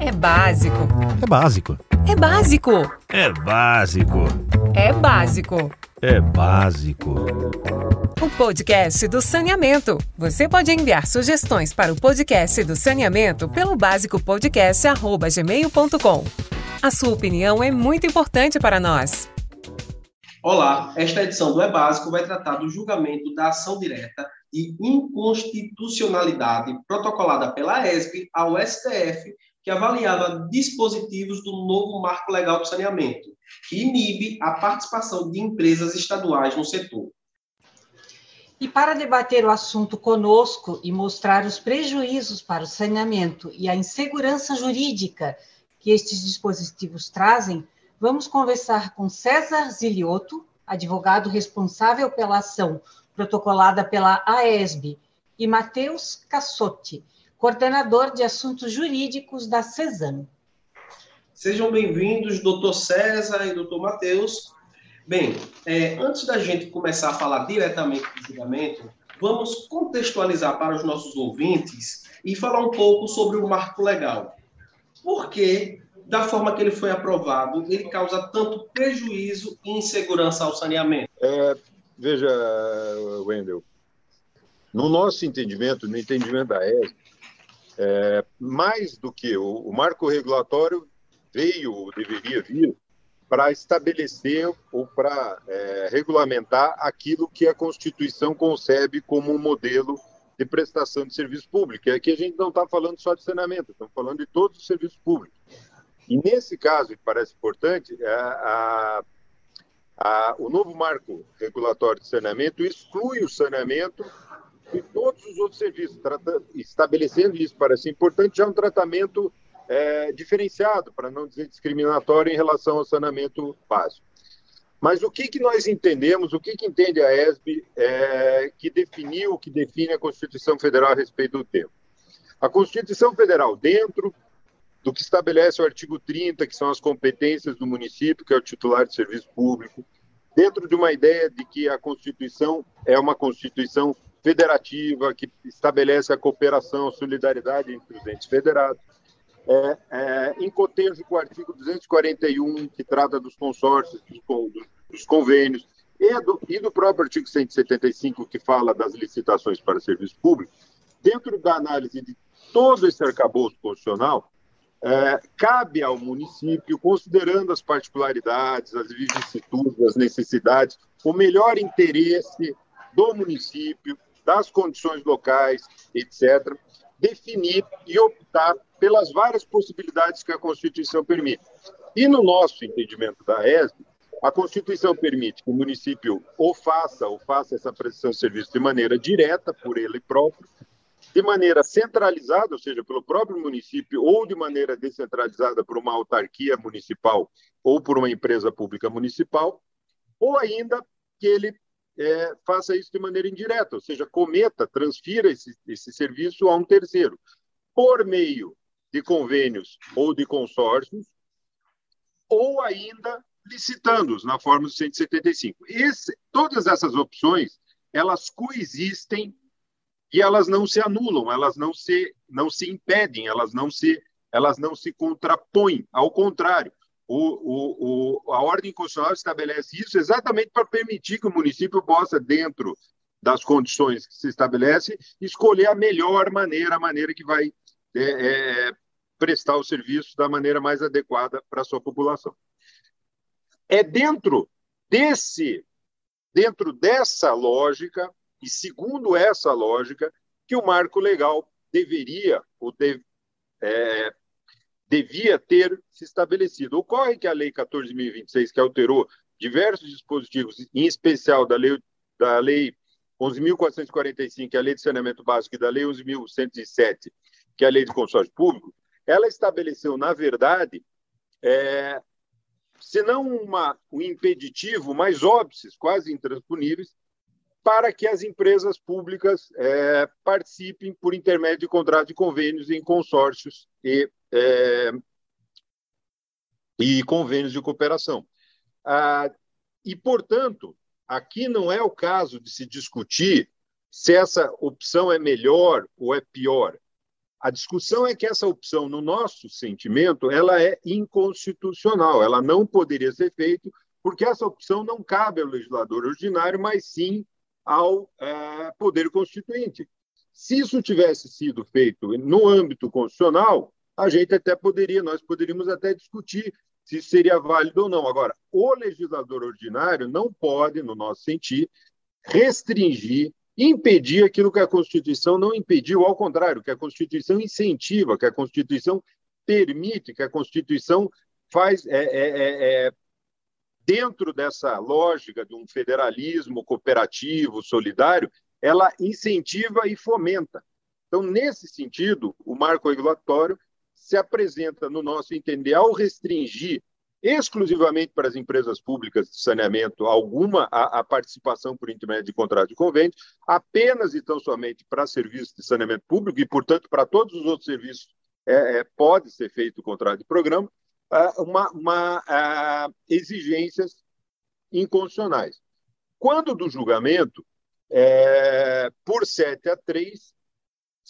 É básico. É básico. É básico. É básico. É básico. É básico. O podcast do saneamento. Você pode enviar sugestões para o podcast do saneamento pelo básicopodcast@gmail.com. A sua opinião é muito importante para nós. Olá, esta edição do É Básico vai tratar do julgamento da ação direta de inconstitucionalidade protocolada pela ESB ao STF que avaliava dispositivos do novo marco legal do saneamento, que inibe a participação de empresas estaduais no setor. E para debater o assunto conosco e mostrar os prejuízos para o saneamento e a insegurança jurídica que estes dispositivos trazem, vamos conversar com César Zilioto, advogado responsável pela ação protocolada pela AESB, e Matheus Cassotti, coordenador de assuntos jurídicos da CESAM. Sejam bem-vindos, doutor César e doutor Matheus. Bem, é, antes da gente começar a falar diretamente do julgamento, vamos contextualizar para os nossos ouvintes e falar um pouco sobre o marco legal. Por que, da forma que ele foi aprovado, ele causa tanto prejuízo e insegurança ao saneamento? É, veja, Wendel, no nosso entendimento, no entendimento da ESB, é, mais do que o, o marco regulatório veio, ou deveria vir, para estabelecer ou para é, regulamentar aquilo que a Constituição concebe como um modelo de prestação de serviço público. E aqui a gente não está falando só de saneamento, estamos falando de todos os serviços públicos. E nesse caso, que parece importante, é, a, a, o novo marco regulatório de saneamento exclui o saneamento e todos os outros serviços, trata, estabelecendo isso parece importante, já é um tratamento é, diferenciado, para não dizer discriminatório, em relação ao saneamento básico. Mas o que, que nós entendemos, o que, que entende a ESB é, que definiu, que define a Constituição Federal a respeito do tema? A Constituição Federal, dentro do que estabelece o artigo 30, que são as competências do município, que é o titular de serviço público, dentro de uma ideia de que a Constituição é uma Constituição federativa, que estabelece a cooperação, a solidariedade entre os entes federados, é, é, em cotejo com o artigo 241, que trata dos consórcios, dos, dos convênios, e do, e do, próprio artigo 175, que fala das licitações para serviço público, dentro da análise de todo esse arcabouço constitucional, é, cabe ao município, considerando as particularidades, as vicissitudes, as necessidades, o melhor interesse do município, das condições locais, etc., definir e optar pelas várias possibilidades que a Constituição permite. E no nosso entendimento da ESB, a Constituição permite que o município ou faça ou faça essa prestação de serviço de maneira direta por ele próprio, de maneira centralizada, ou seja, pelo próprio município, ou de maneira descentralizada por uma autarquia municipal ou por uma empresa pública municipal, ou ainda que ele é, faça isso de maneira indireta, ou seja, cometa, transfira esse, esse serviço a um terceiro, por meio de convênios ou de consórcios, ou ainda licitando-os na forma do 175. Esse, todas essas opções, elas coexistem e elas não se anulam, elas não se, não se impedem, elas não se, elas não se contrapõem. Ao contrário, o, o, a ordem constitucional estabelece isso exatamente para permitir que o município possa, dentro das condições que se estabelece, escolher a melhor maneira, a maneira que vai é, é, prestar o serviço da maneira mais adequada para a sua população. É dentro desse, dentro dessa lógica e segundo essa lógica que o marco legal deveria ou deve, é, devia ter se estabelecido. Ocorre que a Lei 14.026, que alterou diversos dispositivos, em especial da Lei, da lei 11.445, que é a Lei de Saneamento Básico, e da Lei 11.107, que é a Lei de Consórcio Público, ela estabeleceu, na verdade, é, se não uma, um impeditivo, mais óbices, quase intransponíveis, para que as empresas públicas é, participem por intermédio de contratos de convênios em consórcios e, é, e convênios de cooperação. Ah, e, portanto, aqui não é o caso de se discutir se essa opção é melhor ou é pior. A discussão é que essa opção, no nosso sentimento, ela é inconstitucional, ela não poderia ser feita, porque essa opção não cabe ao legislador ordinário, mas sim ao é, Poder Constituinte. Se isso tivesse sido feito no âmbito constitucional, a gente até poderia, nós poderíamos até discutir se seria válido ou não. Agora, o legislador ordinário não pode, no nosso sentir, restringir, impedir aquilo que a Constituição não impediu, ao contrário, que a Constituição incentiva, que a Constituição permite, que a Constituição faz é, é, é, é dentro dessa lógica de um federalismo cooperativo, solidário, ela incentiva e fomenta. Então, nesse sentido, o marco regulatório se apresenta, no nosso entender, ao restringir exclusivamente para as empresas públicas de saneamento alguma a, a, participação por intermédio de contrato de convênio, apenas e tão somente para serviços de saneamento público e, portanto, para todos os outros serviços é, é, pode ser feito o contrato de programa, uma, uma exigências inconstitucionais. Quando do julgamento, é, por 7 a 3,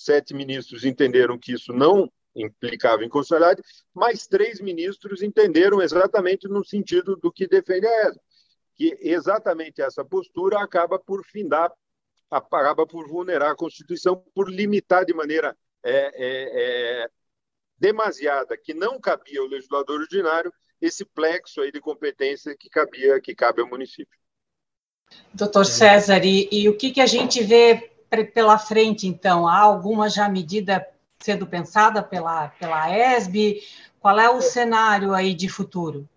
sete ministros entenderam que isso não implicava inconstitucionalidade, mas três ministros entenderam exatamente no sentido do que defende a ESA, que exatamente essa postura acaba por findar, acaba por vulnerar a Constituição, por limitar de maneira é, é, é, demasiada, que não cabia ao legislador ordinário, esse plexo aí de competência que cabia, que cabe ao município. Doutor César, e, e o que, que a gente vê pela frente, então? Há alguma já medida sendo pensada pela, pela ESB? Qual é o cenário aí de futuro?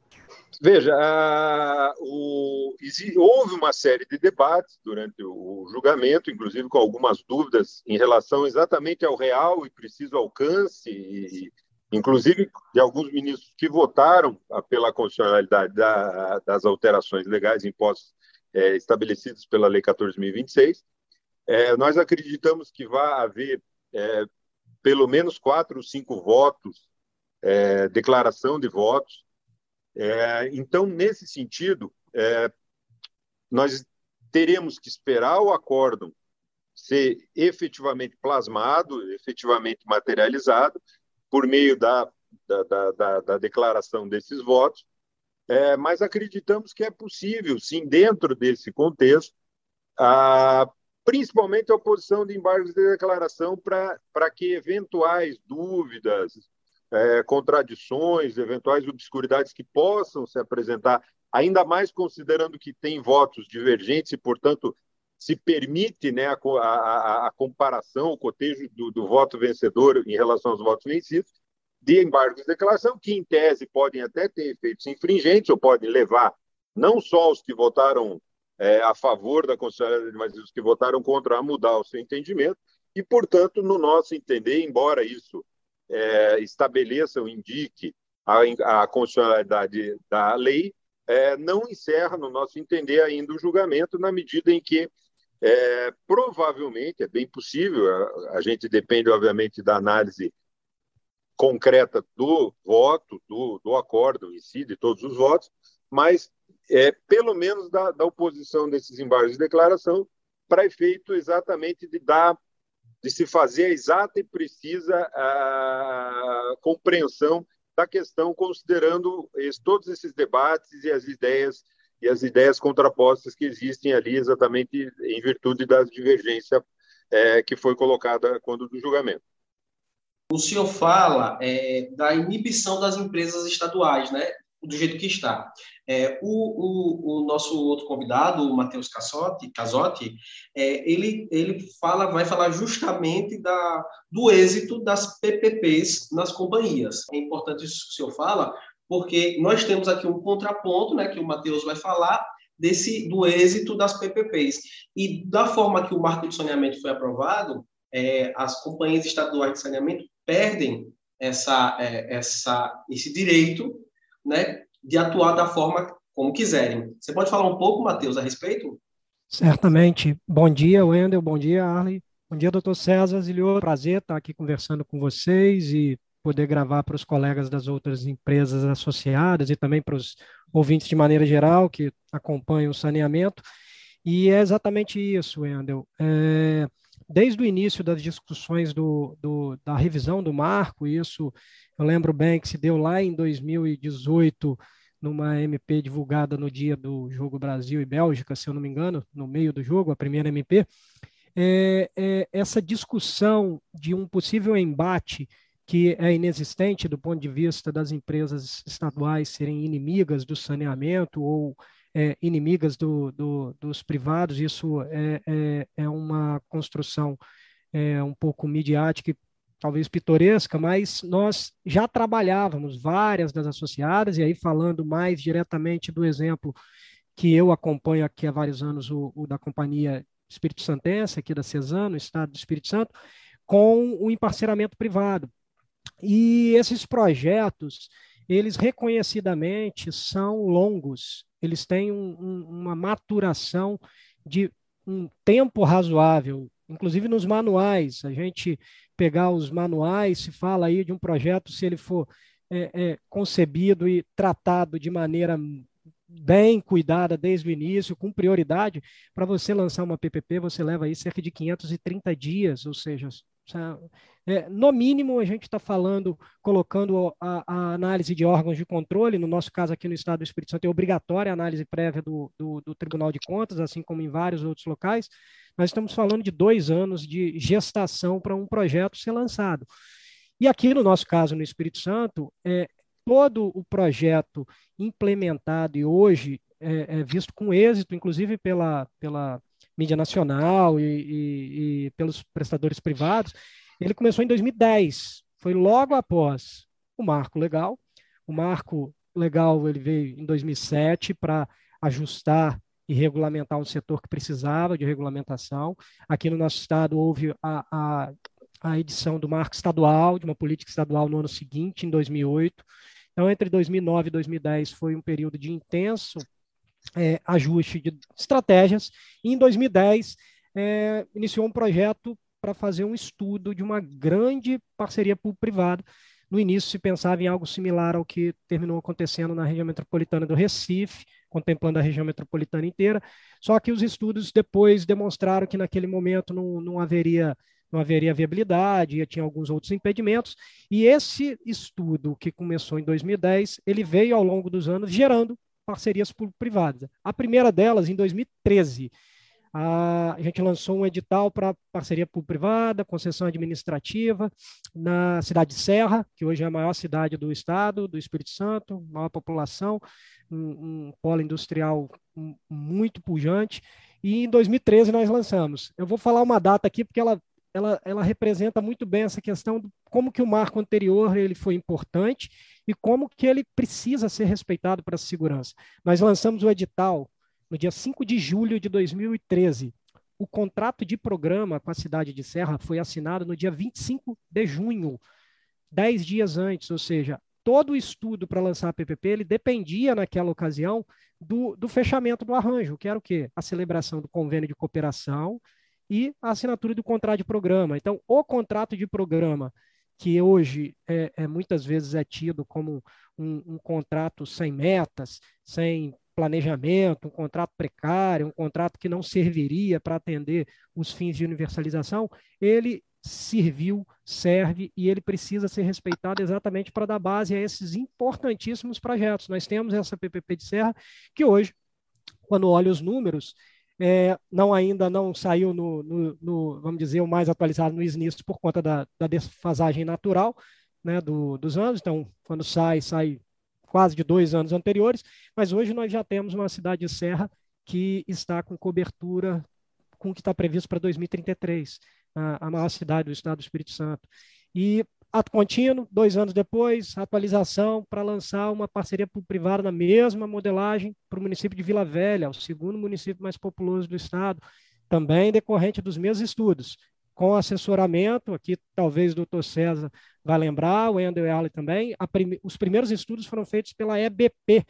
Veja, a, o, houve uma série de debates durante o julgamento, inclusive com algumas dúvidas em relação exatamente ao real e preciso alcance, e, inclusive de alguns ministros que votaram pela constitucionalidade da, das alterações legais impostas é, estabelecidas pela Lei 14.026. É, nós acreditamos que vai haver é, pelo menos quatro ou cinco votos, é, declaração de votos, é, então, nesse sentido, é, nós teremos que esperar o acórdão ser efetivamente plasmado, efetivamente materializado, por meio da, da, da, da declaração desses votos, é, mas acreditamos que é possível, sim, dentro desse contexto, a, principalmente a oposição de embargos de declaração para que eventuais dúvidas, é, contradições, eventuais obscuridades que possam se apresentar, ainda mais considerando que tem votos divergentes e, portanto, se permite né, a, a, a comparação, o cotejo do, do, voto vencedor em relação aos votos vencidos, de embargos de declaração, que, em tese, podem até ter efeitos infringentes ou podem levar não só os que votaram é, a favor da constitucionalidade, mas os que votaram contra a mudar o seu entendimento, e, portanto, no nosso entender, embora isso é, estabeleça ou indique a, a constitucionalidade da lei, é, não encerra, no nosso entender, ainda o julgamento, na medida em que é, provavelmente, é bem possível, a, a, gente depende, obviamente, da análise concreta do voto, do, do acordo em si, de todos os votos, mas é, pelo menos da, da oposição desses embargos de declaração, para efeito exatamente de dar de se fazer a exata e precisa a compreensão da questão, considerando esse, todos esses debates e as ideias e as ideias contrapostas que existem ali, exatamente em virtude da divergência é, que foi colocada quando do julgamento. O senhor fala é, da inibição das empresas estaduais, né? Do jeito que está. É, o, o, o, nosso outro convidado, o Matheus Casotti, Casotti, é, ele, ele fala, vai falar justamente da, do êxito das PPPs nas companhias. É importante isso que o senhor fala, porque nós temos aqui um contraponto, né, que o Matheus vai falar, desse do êxito das PPPs. E da forma que o marco de saneamento foi aprovado, é, as companhias estaduais de saneamento perdem essa, é, essa, esse direito né, de atuar da forma como quiserem. Você pode falar um pouco, Matheus, a respeito? Certamente. Bom dia, Wendel. Bom dia, Arley. Bom dia, doutor César Zilhou. Prazer estar aqui conversando com vocês e poder gravar para os colegas das outras empresas associadas e também para os ouvintes de maneira geral que acompanham o saneamento. E é exatamente isso, Wendel. É, desde o início das discussões do, do, da revisão do marco, isso eu lembro bem que se deu lá em 2018, numa MP divulgada no dia do jogo Brasil e Bélgica, se eu não me engano, no meio do jogo, a primeira MP, é, é, essa discussão de um possível embate que é inexistente do ponto de vista das empresas estaduais serem inimigas do saneamento ou é, inimigas do, do, dos privados, isso é, é, é uma construção é, um pouco midiática e talvez pitoresca, mas nós já trabalhávamos várias das associadas, e aí falando mais diretamente do exemplo que eu acompanho aqui há vários anos, o, o da Companhia Espírito Santense, aqui da Cesano, Estado do Espírito Santo, com o emparceramento privado. E esses projetos, eles reconhecidamente são longos, eles têm um, um, uma maturação de um tempo razoável, inclusive nos manuais. A gente pegar os manuais, se fala aí de um projeto, se ele for é, é, concebido e tratado de maneira bem cuidada desde o início, com prioridade, para você lançar uma PPP, você leva aí cerca de 530 dias, ou seja, é, no mínimo, a gente está falando, colocando a, a, análise de órgãos de controle, no nosso caso aqui no Estado do Espírito Santo, é obrigatória a análise prévia do, do, do Tribunal de Contas, assim como em vários outros locais. Nós estamos falando de dois anos de gestação para um projeto ser lançado. E aqui, no nosso caso, no Espírito Santo, é, todo o projeto implementado e hoje é, é visto com êxito, inclusive pela, pela mídia nacional e, e, e pelos prestadores privados, ele começou em 2010, foi logo após o marco legal. O marco legal ele veio em 2007 para ajustar e regulamentar um setor que precisava de regulamentação. Aqui no nosso estado houve a, a, a edição do marco estadual, de uma política estadual no ano seguinte, em 2008. Então, entre 2009 e 2010 foi um período de intenso é, ajuste de estratégias. E em 2010, é, iniciou um projeto para fazer um estudo de uma grande parceria público-privada. No início se pensava em algo similar ao que terminou acontecendo na região metropolitana do Recife, contemplando a região metropolitana inteira. Só que os estudos depois demonstraram que naquele momento não, não haveria não haveria viabilidade, tinha alguns outros impedimentos. E esse estudo, que começou em 2010, ele veio ao longo dos anos gerando parcerias público-privadas. A primeira delas, em 2013, a, gente lançou um edital para parceria público-privada, concessão administrativa, na cidade de Serra, que hoje é a maior cidade do estado, do Espírito Santo, maior população, um, um polo industrial muito pujante. E em 2013 nós lançamos. Eu vou falar uma data aqui porque ela ela, ela representa muito bem essa questão de como que o marco anterior ele foi importante e como que ele precisa ser respeitado para a segurança. Nós lançamos o edital no dia 5 de julho de 2013. O contrato de programa com a cidade de Serra foi assinado no dia 25 de junho, dez dias antes, ou seja, todo o estudo para lançar a PPP ele dependia naquela ocasião do, do fechamento do arranjo, que era o quê? A celebração do convênio de cooperação e a assinatura do contrato de programa. Então, o contrato de programa que hoje é, é, muitas vezes é tido como um, um, contrato sem metas, sem planejamento, um contrato precário, um contrato que não serviria para atender os fins de universalização, ele serviu, serve e ele precisa ser respeitado exatamente para dar base a esses importantíssimos projetos. Nós temos essa PPP de Serra que hoje, quando olha os números, é, não ainda não saiu no, no, no, vamos dizer, o mais atualizado no SNIS por conta da, da desfasagem natural né, do, dos anos. Então, quando sai, sai quase de dois anos anteriores. Mas hoje nós já temos uma cidade de serra que está com cobertura com o que está previsto para 2033, a, a maior cidade do estado do Espírito Santo. E ato contínuo, dois anos depois, atualização para lançar uma parceria privada na mesma modelagem para o município de Vila Velha, o segundo município mais populoso do estado, também decorrente dos mesmos estudos, com assessoramento, aqui talvez o doutor César vai lembrar, o Wendel e Arley também, prim os primeiros estudos foram feitos pela EBP,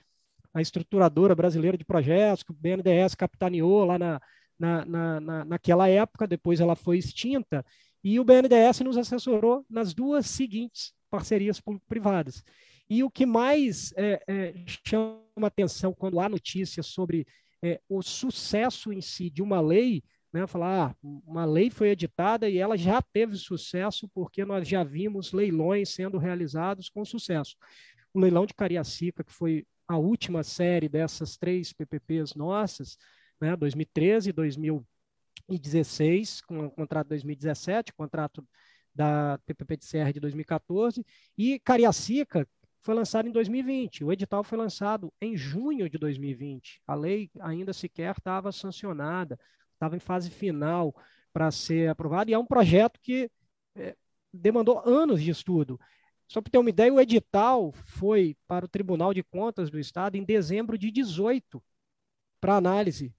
a estruturadora brasileira de projetos, que o BNDES capitaneou lá na, na, na, naquela época, depois ela foi extinta, e o BNDES nos assessorou nas duas seguintes parcerias público-privadas. E o que mais é, é, chama atenção quando há notícias sobre é, o sucesso em si de uma lei, né, falar, ah, uma lei foi editada e ela já teve sucesso porque nós já vimos leilões sendo realizados com sucesso. O leilão de Cariacica, que foi a última série dessas três PPPs nossas, né, 2013 e 2016, com o contrato de 2017, contrato da PPP de CR de 2014, e Cariacica foi lançado em 2020. O edital foi lançado em junho de 2020. A lei ainda sequer estava sancionada, estava em fase final para ser aprovada, e é um projeto que é, demandou anos de estudo. Só para ter uma ideia, o edital foi para o Tribunal de Contas do Estado em dezembro de 18 para análise.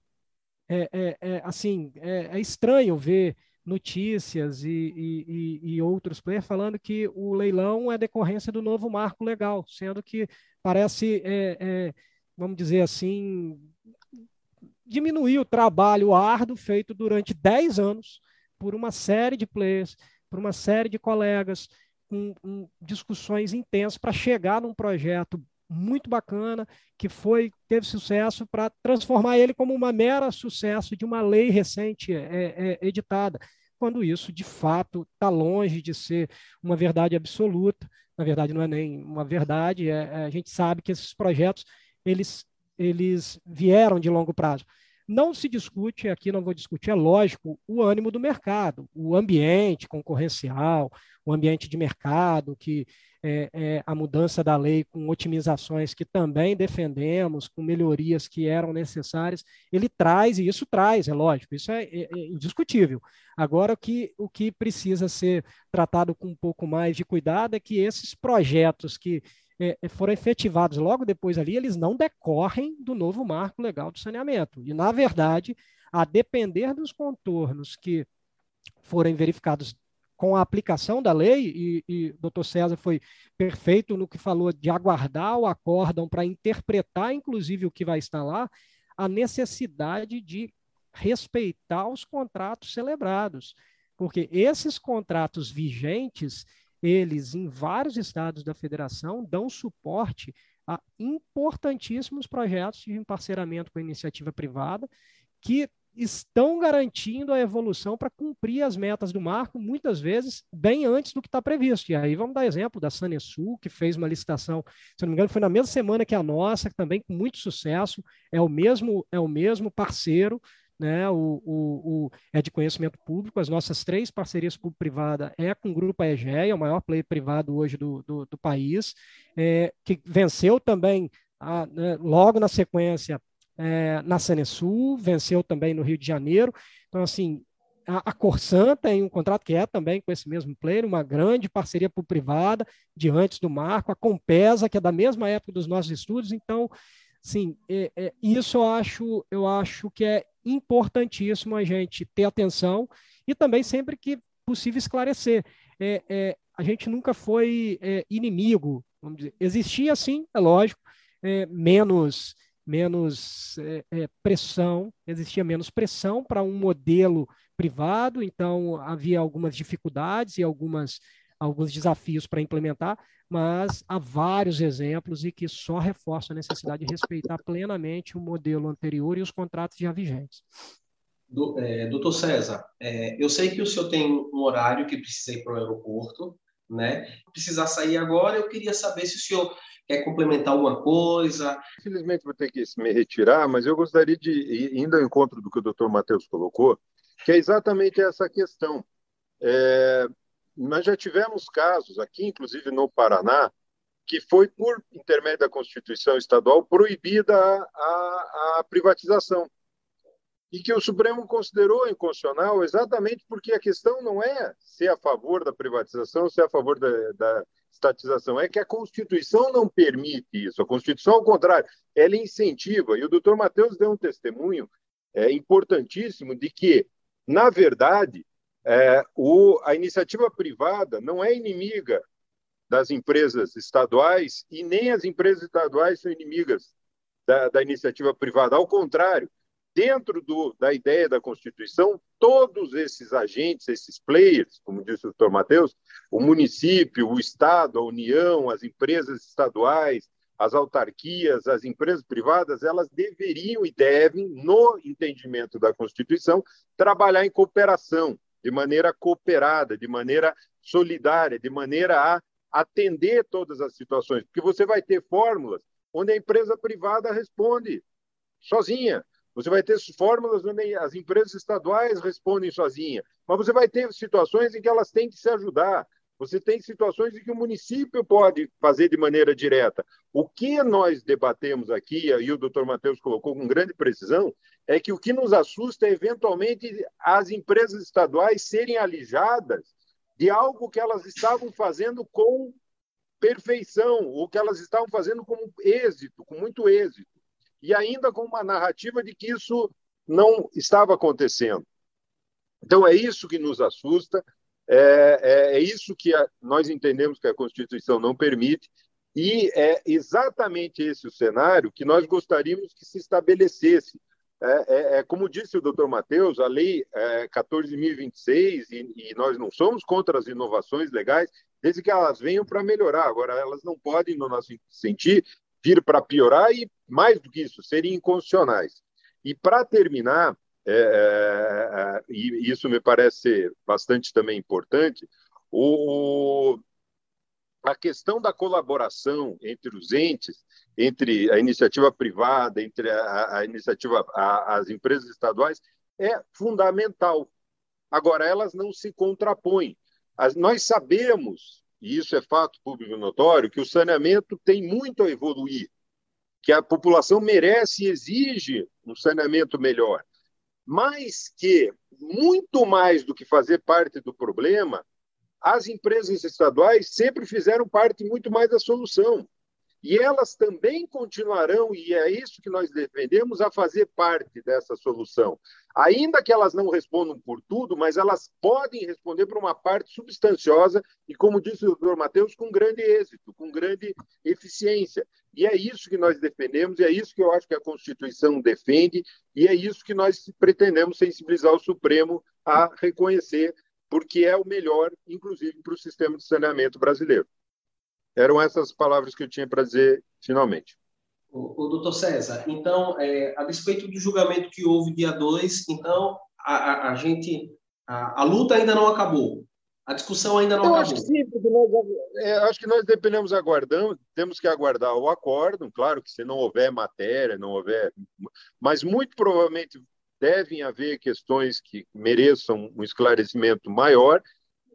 É, é, é assim, é, é, estranho ver notícias e, e, e, outros players falando que o leilão é decorrência do novo marco legal, sendo que parece, é, é, vamos dizer assim, diminuir o trabalho árduo feito durante 10 anos por uma série de players, por uma série de colegas, com, com discussões intensas para chegar num projeto muito bacana que foi teve sucesso para transformar ele como uma mera sucesso de uma lei recente é, é, editada, quando isso de fato está longe de ser uma verdade absoluta. Na verdade, não é nem uma verdade. É, é, a gente sabe que esses projetos eles eles vieram de longo prazo. Não se discute, aqui não vou discutir, é lógico, o ânimo do mercado, o ambiente concorrencial, o ambiente de mercado, que é, é, a mudança da lei com otimizações que também defendemos, com melhorias que eram necessárias, ele traz, e isso traz, é lógico, isso é, é, é indiscutível. Agora, o que, o que precisa ser tratado com um pouco mais de cuidado é que esses projetos que é, é, foram efetivados logo depois ali, eles não decorrem do novo marco legal do saneamento. E, na verdade, a depender dos contornos que forem verificados com a aplicação da lei, e, e o doutor César foi perfeito no que falou de aguardar o acórdão para interpretar, inclusive, o que vai estar lá, a necessidade de respeitar os contratos celebrados. Porque esses contratos vigentes, eles, em vários estados da federação, dão suporte a importantíssimos projetos de emparceramento com a iniciativa privada que estão garantindo a evolução para cumprir as metas do marco, muitas vezes bem antes do que está previsto. E aí vamos dar exemplo da Sanesul, que fez uma licitação, se não me engano, foi na mesma semana que a nossa, também com muito sucesso, é o mesmo, é o mesmo parceiro, né, o, o, o, é de conhecimento público. As nossas três parcerias público-privada é com o Grupo Aegeia, o maior player privado hoje do, do, do país, é, que venceu também, a, né, logo na sequência, é, na Sanesul, venceu também no Rio de Janeiro. Então, assim, a, a Corsan tem um contrato que é também com esse mesmo player, uma grande parceria público-privada, diante do marco, a Compesa, que é da mesma época dos nossos estudos. Então, sim, é, é, isso eu acho, eu acho que é importantíssimo a gente ter atenção e também sempre que possível esclarecer. É, é, a gente nunca foi é, inimigo, vamos dizer. Existia, sim, é lógico, é, menos, menos é, pressão, existia menos pressão para um modelo privado, então havia algumas dificuldades e algumas, alguns desafios para implementar, mas há vários exemplos e que só reforçam a necessidade de respeitar plenamente o modelo anterior e os contratos já vigentes. Do, é, doutor César, é, eu sei que o senhor tem um horário que precisa ir para o aeroporto, né? Precisar sair agora, eu queria saber se o senhor quer complementar alguma coisa. Infelizmente vou ter que me retirar, mas eu gostaria de ir indo ao encontro do que o doutor Matheus colocou, que é exatamente essa questão. É, nós já tivemos casos aqui, inclusive no Paraná, que foi, por intermédio da Constituição Estadual, proibida a, a, a privatização. E que o Supremo considerou inconstitucional exatamente porque a questão não é ser a favor da privatização, ser a favor da, da estatização, é que a Constituição não permite isso. A Constituição, ao contrário, ela incentiva. E o doutor Matheus deu um testemunho é, importantíssimo de que, na verdade, é, o, a iniciativa privada não é inimiga das empresas estaduais e nem as empresas estaduais são inimigas da, da iniciativa privada. Ao contrário, dentro do, da ideia da Constituição, todos esses agentes, esses players, como disse o doutor Matheus, o município, o Estado, a União, as empresas estaduais, as autarquias, as empresas privadas, elas deveriam e devem, no entendimento da Constituição, trabalhar em cooperação, de maneira cooperada, de maneira solidária, de maneira a atender todas as situações, porque você vai ter fórmulas onde a empresa privada responde sozinha. Você vai ter fórmulas onde as empresas estaduais respondem sozinha, mas você vai ter situações em que elas têm que se ajudar. Você tem situações em que o município pode fazer de maneira direta. O que nós debatemos aqui, e o doutor Matheus colocou com grande precisão, é que o que nos assusta é, eventualmente, as empresas estaduais serem alijadas de algo que elas estavam fazendo com perfeição, ou que elas estavam fazendo com êxito, com muito êxito, e ainda com uma narrativa de que isso não estava acontecendo. Então, é isso que nos assusta, é, é, é isso que a, nós entendemos que a Constituição não permite, e é exatamente esse o cenário que nós gostaríamos que se estabelecesse. É, é, é como disse o doutor Matheus, a Lei é, 14.026, e, e nós não somos contra as inovações legais, desde que elas venham para melhorar. Agora, elas não podem, no nosso sentir, vir para piorar e, mais do que isso, serem inconstitucionais. E, para terminar, é, é, é, e isso me parece bastante também importante, o, a questão da colaboração entre os entes, entre a iniciativa privada, entre a, a iniciativa, a, as empresas estaduais, é fundamental. Agora, elas não se contrapõem. As, nós sabemos, e isso é fato público notório, que o saneamento tem muito a evoluir, que a população merece e exige um saneamento melhor mas que, muito mais do que fazer parte do problema, as empresas estaduais sempre fizeram parte muito mais da solução. E elas também continuarão, e é isso que nós defendemos, a fazer parte dessa solução. Ainda que elas não respondam por tudo, mas elas podem responder por uma parte substanciosa e, como disse o doutor Matheus, com grande êxito, com grande eficiência. E é isso que nós defendemos, e é isso que eu acho que a Constituição defende, e é isso que nós pretendemos sensibilizar o Supremo a reconhecer, porque é o melhor, inclusive, para o sistema de saneamento brasileiro. Eram essas palavras que eu tinha para dizer finalmente. O, o doutor César, então, é, a despeito do julgamento que houve dia 2, então, a, a, a gente, a, a, luta ainda não acabou, a discussão ainda não eu acabou. Acho que sim, nós, é, acho que nós dependemos aguardando, temos que aguardar o acordo, claro que se não houver matéria, não houver, mas muito provavelmente devem haver questões que mereçam um esclarecimento maior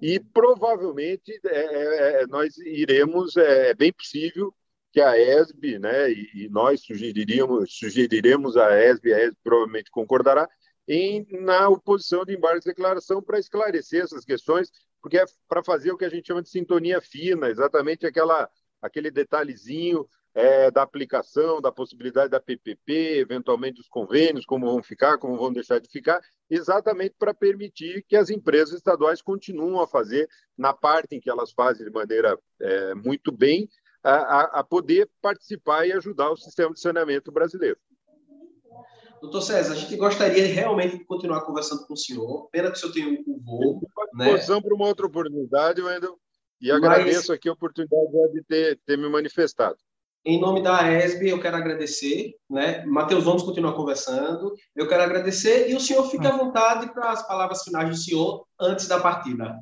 e provavelmente é, é, é, nós iremos, é, é bem possível que a ESB, né, e, e, nós sugeriríamos, sugeriremos a ESB, a ESB provavelmente concordará, em, na oposição de embargo de declaração para esclarecer essas questões, porque é para fazer o que a gente chama de sintonia fina, exatamente aquela, aquele detalhezinho é, da aplicação, da possibilidade da PPP, eventualmente dos convênios, como vão ficar, como vão deixar de ficar, exatamente para permitir que as empresas estaduais continuem a fazer, na parte em que elas fazem de maneira é, muito bem, a, a, poder participar e ajudar o sistema de saneamento brasileiro. Doutor César, a gente gostaria realmente de continuar conversando com o senhor. Pena que o senhor tem um voo. Né? para uma outra oportunidade, Wendel, e agradeço Mas... aqui a oportunidade de ter, ter me manifestado. Em nome da ESB, eu quero agradecer, né? Matheus, vamos continuar conversando. Eu quero agradecer e o senhor fica à vontade para as palavras finais do senhor antes da partida.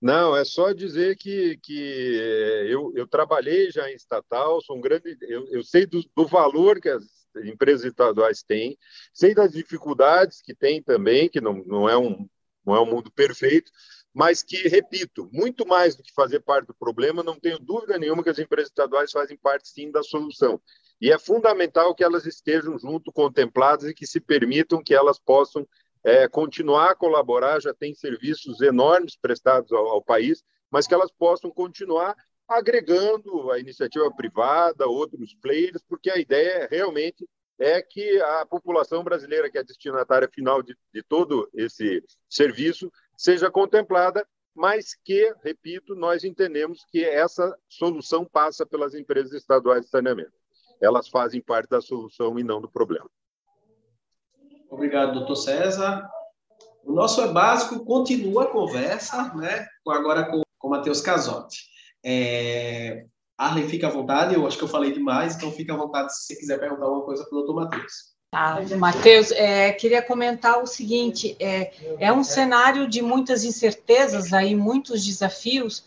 Não, é só dizer que, que eh, eu, eu trabalhei já em estatal, sou um grande. Eu, eu sei do, do valor que as empresas estaduais têm, sei das dificuldades que tem também, que não, não, é um, não é um mundo perfeito, mas que, repito, muito mais do que fazer parte do problema, não tenho dúvida nenhuma que as empresas estaduais fazem parte, sim, da solução. E é fundamental que elas estejam junto, contempladas e que se permitam que elas possam é, continuar a colaborar, já tem serviços enormes prestados ao, ao país, mas que elas possam continuar agregando a iniciativa privada, outros players, porque a ideia realmente é que a população brasileira, que é destinatária final de, de todo esse serviço, seja contemplada, mas que, repito, nós entendemos que essa solução passa pelas empresas estaduais de saneamento. Elas fazem parte da solução e não do problema. Obrigado, doutor César. O nosso é básico, continua a conversa, né? agora com o Matheus Casotti. É, Arlen, fica à vontade, eu acho que eu falei demais, então fica à vontade se você quiser perguntar alguma coisa para o doutor Matheus. Tá, Matheus, é, queria comentar o seguinte: é, é um cenário de muitas incertezas, aí, muitos desafios,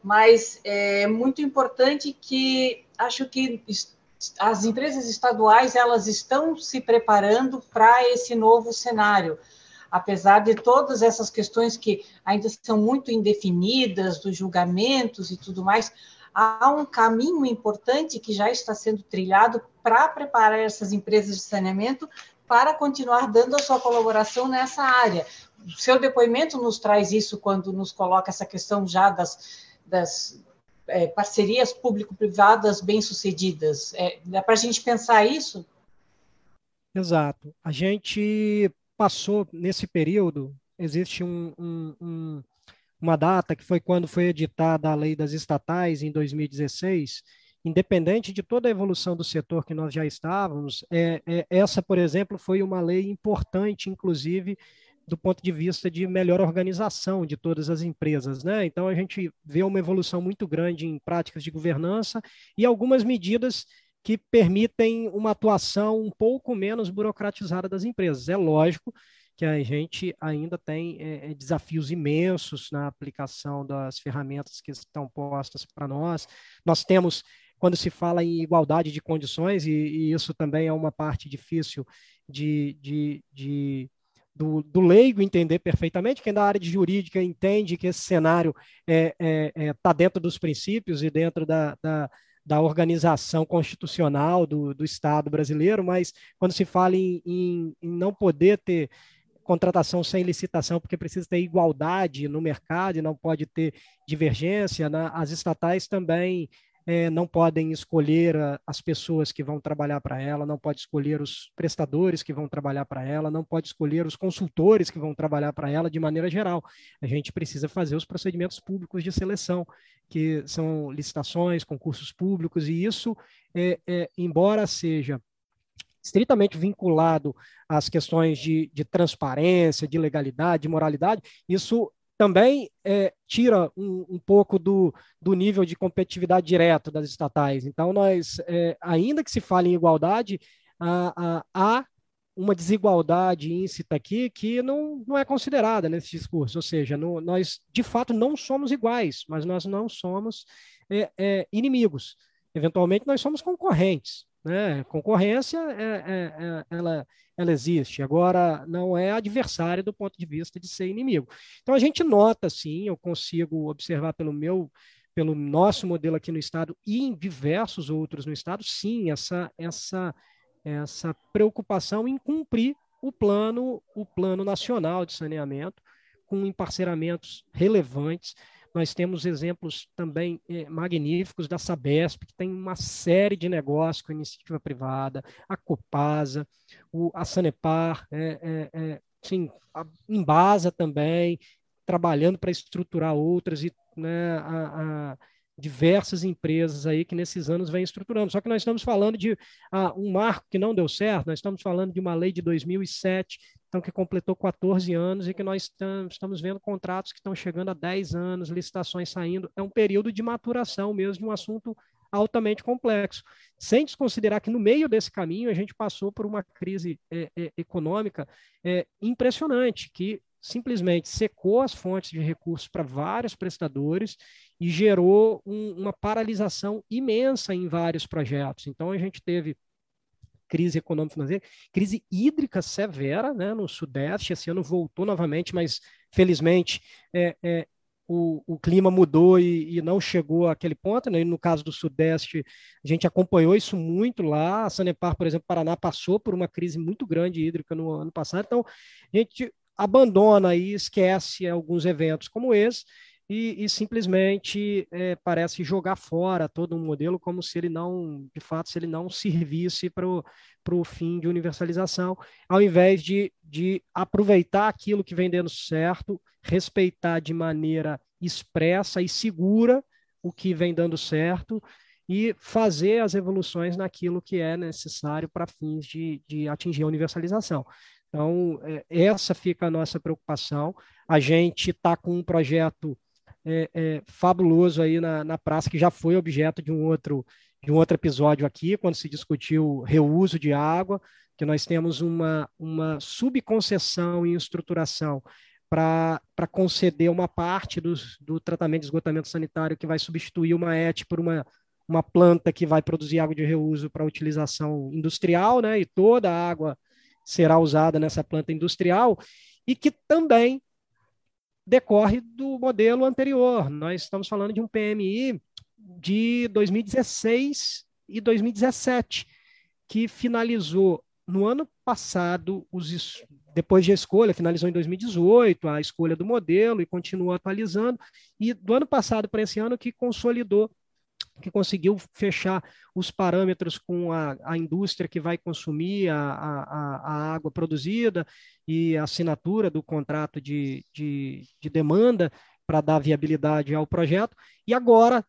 mas é muito importante que acho que as empresas estaduais elas estão se preparando para esse novo cenário, apesar de todas essas questões que ainda são muito indefinidas, dos julgamentos e tudo mais, há um caminho importante que já está sendo trilhado para preparar essas empresas de saneamento para continuar dando a sua colaboração nessa área. O seu depoimento nos traz isso quando nos coloca essa questão já das, das é, parcerias público-privadas bem-sucedidas. É, dá para a gente pensar isso? Exato. A gente passou nesse período, existe um, um, um uma data que foi quando foi editada a lei das estatais em 2016, independente de toda a evolução do setor que nós já estávamos, é, é, essa, por exemplo, foi uma lei importante, inclusive, do ponto de vista de melhor organização de todas as empresas. Né? Então, a gente vê uma evolução muito grande em práticas de governança e algumas medidas que permitem uma atuação um pouco menos burocratizada das empresas. É lógico que a gente ainda tem é, desafios imensos na aplicação das ferramentas que estão postas para nós. Nós temos, quando se fala em igualdade de condições, e, e isso também é uma parte difícil de, de, de do, do, leigo entender perfeitamente, quem da área de jurídica entende que esse cenário está é, é, é, tá dentro dos princípios e dentro da, da, da organização constitucional do, do, Estado brasileiro, mas quando se fala em, em, em não poder ter contratação sem licitação, porque precisa ter igualdade no mercado e não pode ter divergência. Né? As estatais também é, não podem escolher a, as pessoas que vão trabalhar para ela, não pode escolher os prestadores que vão trabalhar para ela, não pode escolher os consultores que vão trabalhar para ela de maneira geral. A gente precisa fazer os procedimentos públicos de seleção, que são licitações, concursos públicos, e isso, é, é, embora seja estritamente vinculado às questões de, de transparência, de legalidade, de moralidade, isso também é, tira um, um, pouco do, do nível de competitividade direta das estatais. Então, nós, é, ainda que se fale em igualdade, há, há uma desigualdade íncita aqui que não, não é considerada nesse discurso. Ou seja, no, nós, de fato, não somos iguais, mas nós não somos é, é inimigos. Eventualmente, nós somos concorrentes. Né? Concorrência, é, é, é, ela, ela existe. Agora, não é adversária do ponto de vista de ser inimigo. Então, a gente nota, sim, eu consigo observar pelo meu pelo nosso modelo aqui no estado e em diversos outros no estado, sim, essa essa essa preocupação em cumprir o plano o plano nacional de saneamento com emparceramentos relevantes nós temos exemplos também é, magníficos da Sabesp, que tem uma série de negócios com iniciativa privada, a Copasa, o, a Sanepar, é, é, sim, a Embasa também, trabalhando para estruturar outras, e né, a, a diversas empresas aí que nesses anos vêm estruturando. Só que nós estamos falando de ah, um marco que não deu certo, nós estamos falando de uma lei de 2007 então que completou 14 anos e que nós estamos vendo contratos que estão chegando a 10 anos, licitações saindo. É um período de maturação mesmo de um assunto altamente complexo. Sem desconsiderar que no meio desse caminho a gente passou por uma crise é, é, econômica é, impressionante, que simplesmente secou as fontes de recursos para vários prestadores e gerou um, uma paralisação imensa em vários projetos. Então a gente teve crise econômica financeira, crise hídrica severa né, no Sudeste. Esse ano voltou novamente, mas felizmente é, é, o, o, clima mudou e, e, não chegou àquele ponto. Né? No caso do Sudeste, a gente acompanhou isso muito lá. A Sanepar, por exemplo, Paraná passou por uma crise muito grande hídrica no ano passado. Então, a gente abandona e esquece alguns eventos como esse e, e simplesmente é, parece jogar fora todo um modelo como se ele não, de fato, se ele não servisse para o fim de universalização, ao invés de, de aproveitar aquilo que vem dando certo, respeitar de maneira expressa e segura o que vem dando certo e fazer as evoluções naquilo que é necessário para fins de, de atingir a universalização. Então, é, essa fica a nossa preocupação. A gente está com um projeto é, é, fabuloso aí na, na praça, que já foi objeto de um outro de um outro episódio aqui, quando se discutiu reuso de água, que nós temos uma, uma subconcessão em estruturação para conceder uma parte do, do tratamento de esgotamento sanitário que vai substituir uma ET por uma, uma planta que vai produzir água de reuso para utilização industrial, né? E toda a água será usada nessa planta industrial e que também decorre do modelo anterior. Nós estamos falando de um PMI de 2016 e 2017, que finalizou no ano passado, os, depois de escolha, finalizou em 2018 a escolha do modelo e continua atualizando, e do ano passado para esse ano que consolidou que conseguiu fechar os parâmetros com a, a indústria que vai consumir a, a, a, água produzida e a assinatura do contrato de, de, de demanda para dar viabilidade ao projeto. E agora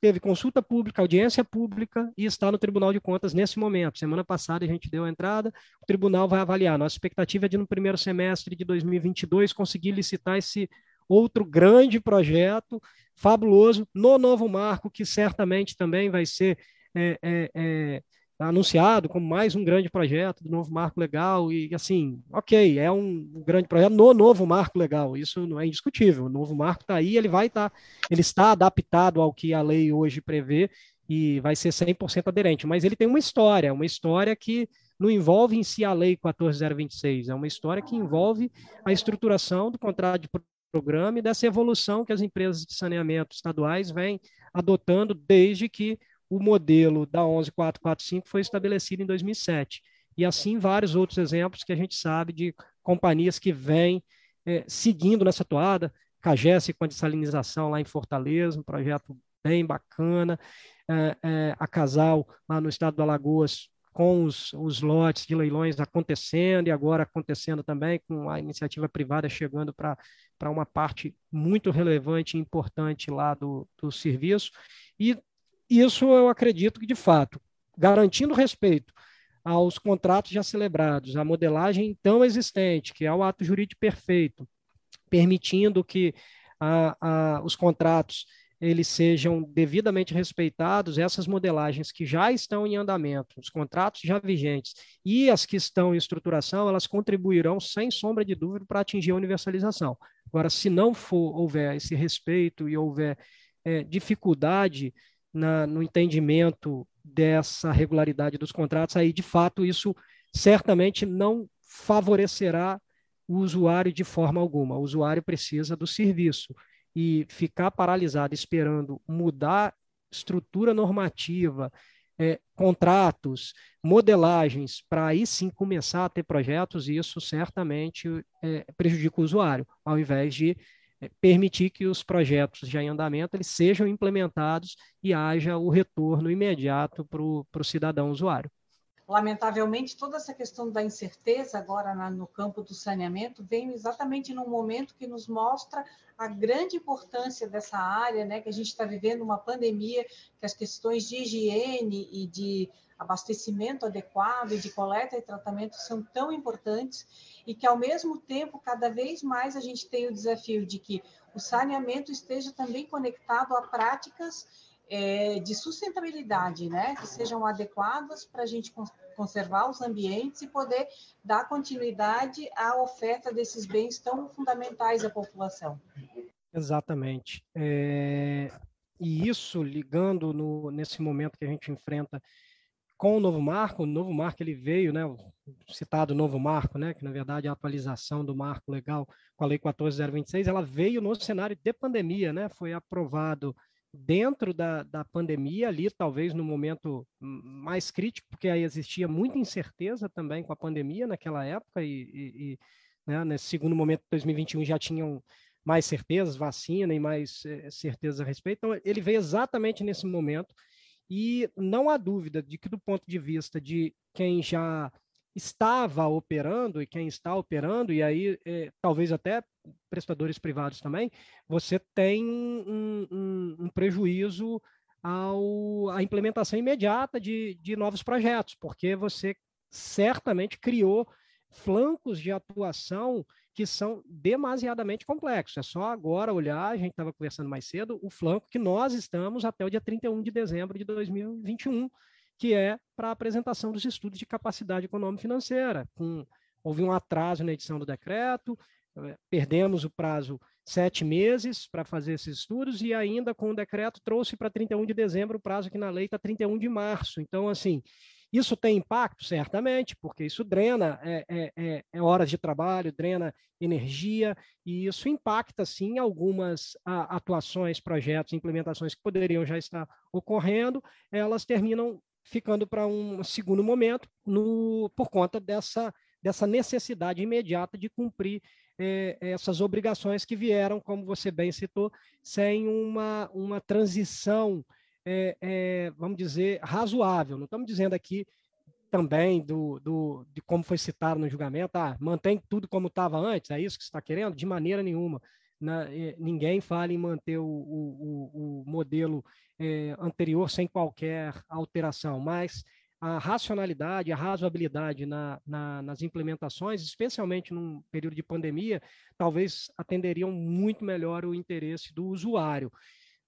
teve consulta pública, audiência pública e está no Tribunal de Contas nesse momento. Semana passada a gente deu a entrada, o tribunal vai avaliar. Nossa expectativa é de, no primeiro semestre de 2022, conseguir licitar esse outro grande projeto fabuloso no novo marco, que certamente também vai ser é, é, é, anunciado como mais um grande projeto do novo marco legal. E assim, ok, é um grande projeto no novo marco legal, isso não é indiscutível. O novo marco está aí, ele vai estar, tá, ele está adaptado ao que a lei hoje prevê e vai ser 100% aderente, mas ele tem uma história, uma história que não envolve em si a lei 14026, é uma história que envolve a estruturação do contrato de programa e dessa evolução que as empresas de saneamento estaduais vêm adotando desde que o modelo da 11445 foi estabelecido em 2007. E assim vários outros exemplos que a gente sabe de companhias que vêm é, seguindo nessa toada, Cagesse com a dessalinização lá em Fortaleza, um projeto bem bacana, é, é, a Casal lá no estado do Alagoas com os, os lotes de leilões acontecendo e agora acontecendo também com a iniciativa privada chegando para uma parte muito relevante e importante lá do, do serviço. E isso eu acredito que, de fato, garantindo respeito aos contratos já celebrados, à modelagem então existente, que é o ato jurídico perfeito, permitindo que a, a, os contratos eles sejam devidamente respeitados, essas modelagens que já estão em andamento, os contratos já vigentes e as que estão em estruturação, elas contribuirão sem sombra de dúvida para atingir a universalização. Agora, se não for houver esse respeito e houver é, dificuldade na, no entendimento dessa regularidade dos contratos, aí de fato isso certamente não favorecerá o usuário de forma alguma. O usuário precisa do serviço e ficar paralisado esperando mudar estrutura normativa, é, contratos, modelagens, para aí sim começar a ter projetos, isso certamente é, prejudica o usuário, ao invés de é, permitir que os projetos já em andamento eles sejam implementados e haja o retorno imediato para o cidadão usuário. Lamentavelmente, toda essa questão da incerteza agora na, no campo do saneamento vem exatamente num momento que nos mostra a grande importância dessa área, né? Que a gente está vivendo uma pandemia, que as questões de higiene e de abastecimento adequado e de coleta e tratamento são tão importantes e que, ao mesmo tempo, cada vez mais a gente tem o desafio de que o saneamento esteja também conectado a práticas é, de sustentabilidade, né, que sejam adequadas para a gente conservar os ambientes e poder dar continuidade à oferta desses bens tão fundamentais à população. Exatamente. É, e isso ligando no, nesse momento que a gente enfrenta com o novo marco, o novo marco ele veio, né, citado novo marco, né, que na verdade é a atualização do marco legal com a lei 14026, ela veio no cenário de pandemia, né, foi aprovado dentro da, da pandemia, ali talvez no momento mais crítico, porque aí existia muita incerteza também com a pandemia naquela época, e, e, e né, nesse segundo momento de 2021 já tinham mais certezas, vacina e mais é, certezas a respeito. Então, ele veio exatamente nesse momento, e não há dúvida de que, do ponto de vista de quem já estava operando e quem está operando, e aí é, talvez até prestadores privados também, você tem um, um, um prejuízo ao, à implementação imediata de, de novos projetos, porque você certamente criou flancos de atuação que são demasiadamente complexos. É só agora olhar, a gente estava conversando mais cedo, o flanco que nós estamos até o dia 31 de dezembro de 2021, que é para a apresentação dos estudos de capacidade econômica financeira. Houve um atraso na edição do decreto, eh, perdemos o prazo sete meses para fazer esses estudos e ainda com o decreto trouxe para 31 de dezembro o prazo que na lei está 31 de março. Então, assim, isso tem impacto, certamente, porque isso drena é, é, é, é horas de trabalho, drena energia, e isso impacta, sim, algumas a, atuações, projetos, implementações que poderiam já estar ocorrendo, elas terminam ficando para um segundo momento no, por conta dessa, dessa necessidade imediata de cumprir é, essas obrigações que vieram, como você bem citou, sem uma, uma transição é, é, vamos dizer, razoável. Não estamos dizendo aqui também do, do, de como foi citado no julgamento, ah, mantém tudo como estava antes, é isso que você está querendo? De maneira nenhuma. Na, eh, ninguém fala em manter o, o, o modelo eh, anterior sem qualquer alteração, mas a racionalidade, a razoabilidade na, na, nas implementações, especialmente num período de pandemia, talvez atenderiam muito melhor o interesse do usuário.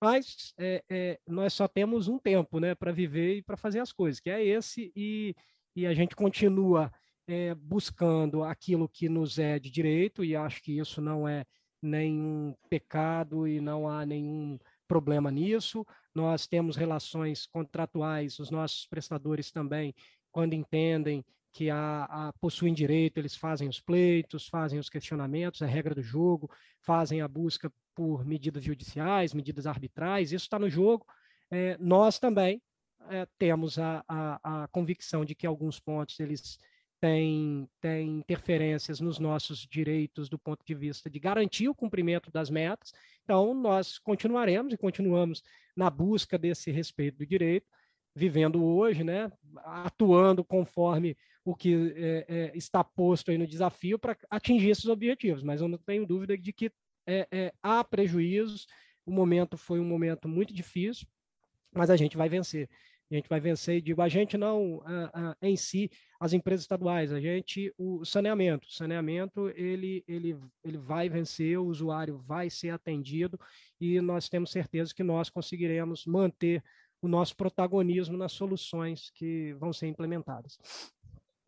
Mas é, é, nós só temos um tempo né, para viver e para fazer as coisas, que é esse, e, e a gente continua é, buscando aquilo que nos é de direito, e acho que isso não é nenhum pecado e não há nenhum problema nisso. Nós temos relações contratuais, os nossos prestadores também, quando entendem que a, a, possuem direito, eles fazem os pleitos, fazem os questionamentos, é regra do jogo, fazem a busca por medidas judiciais, medidas arbitrais, isso está no jogo. É, nós também é, temos a, a, a, convicção de que alguns pontos eles têm, têm interferências nos nossos direitos do ponto de vista de garantir o cumprimento das metas, então nós continuaremos e continuamos na busca desse respeito do direito, vivendo hoje, né, atuando conforme o que é, é, está posto aí no desafio para atingir esses objetivos. Mas eu não tenho dúvida de que é, há prejuízos. O momento foi um momento muito difícil, mas a gente vai vencer. A gente vai vencer, e digo, a gente não a, a, em si, as empresas estaduais, a gente, o saneamento, saneamento, ele, ele, ele vai vencer, o usuário vai ser atendido e nós temos certeza que nós conseguiremos manter o nosso protagonismo nas soluções que vão ser implementadas.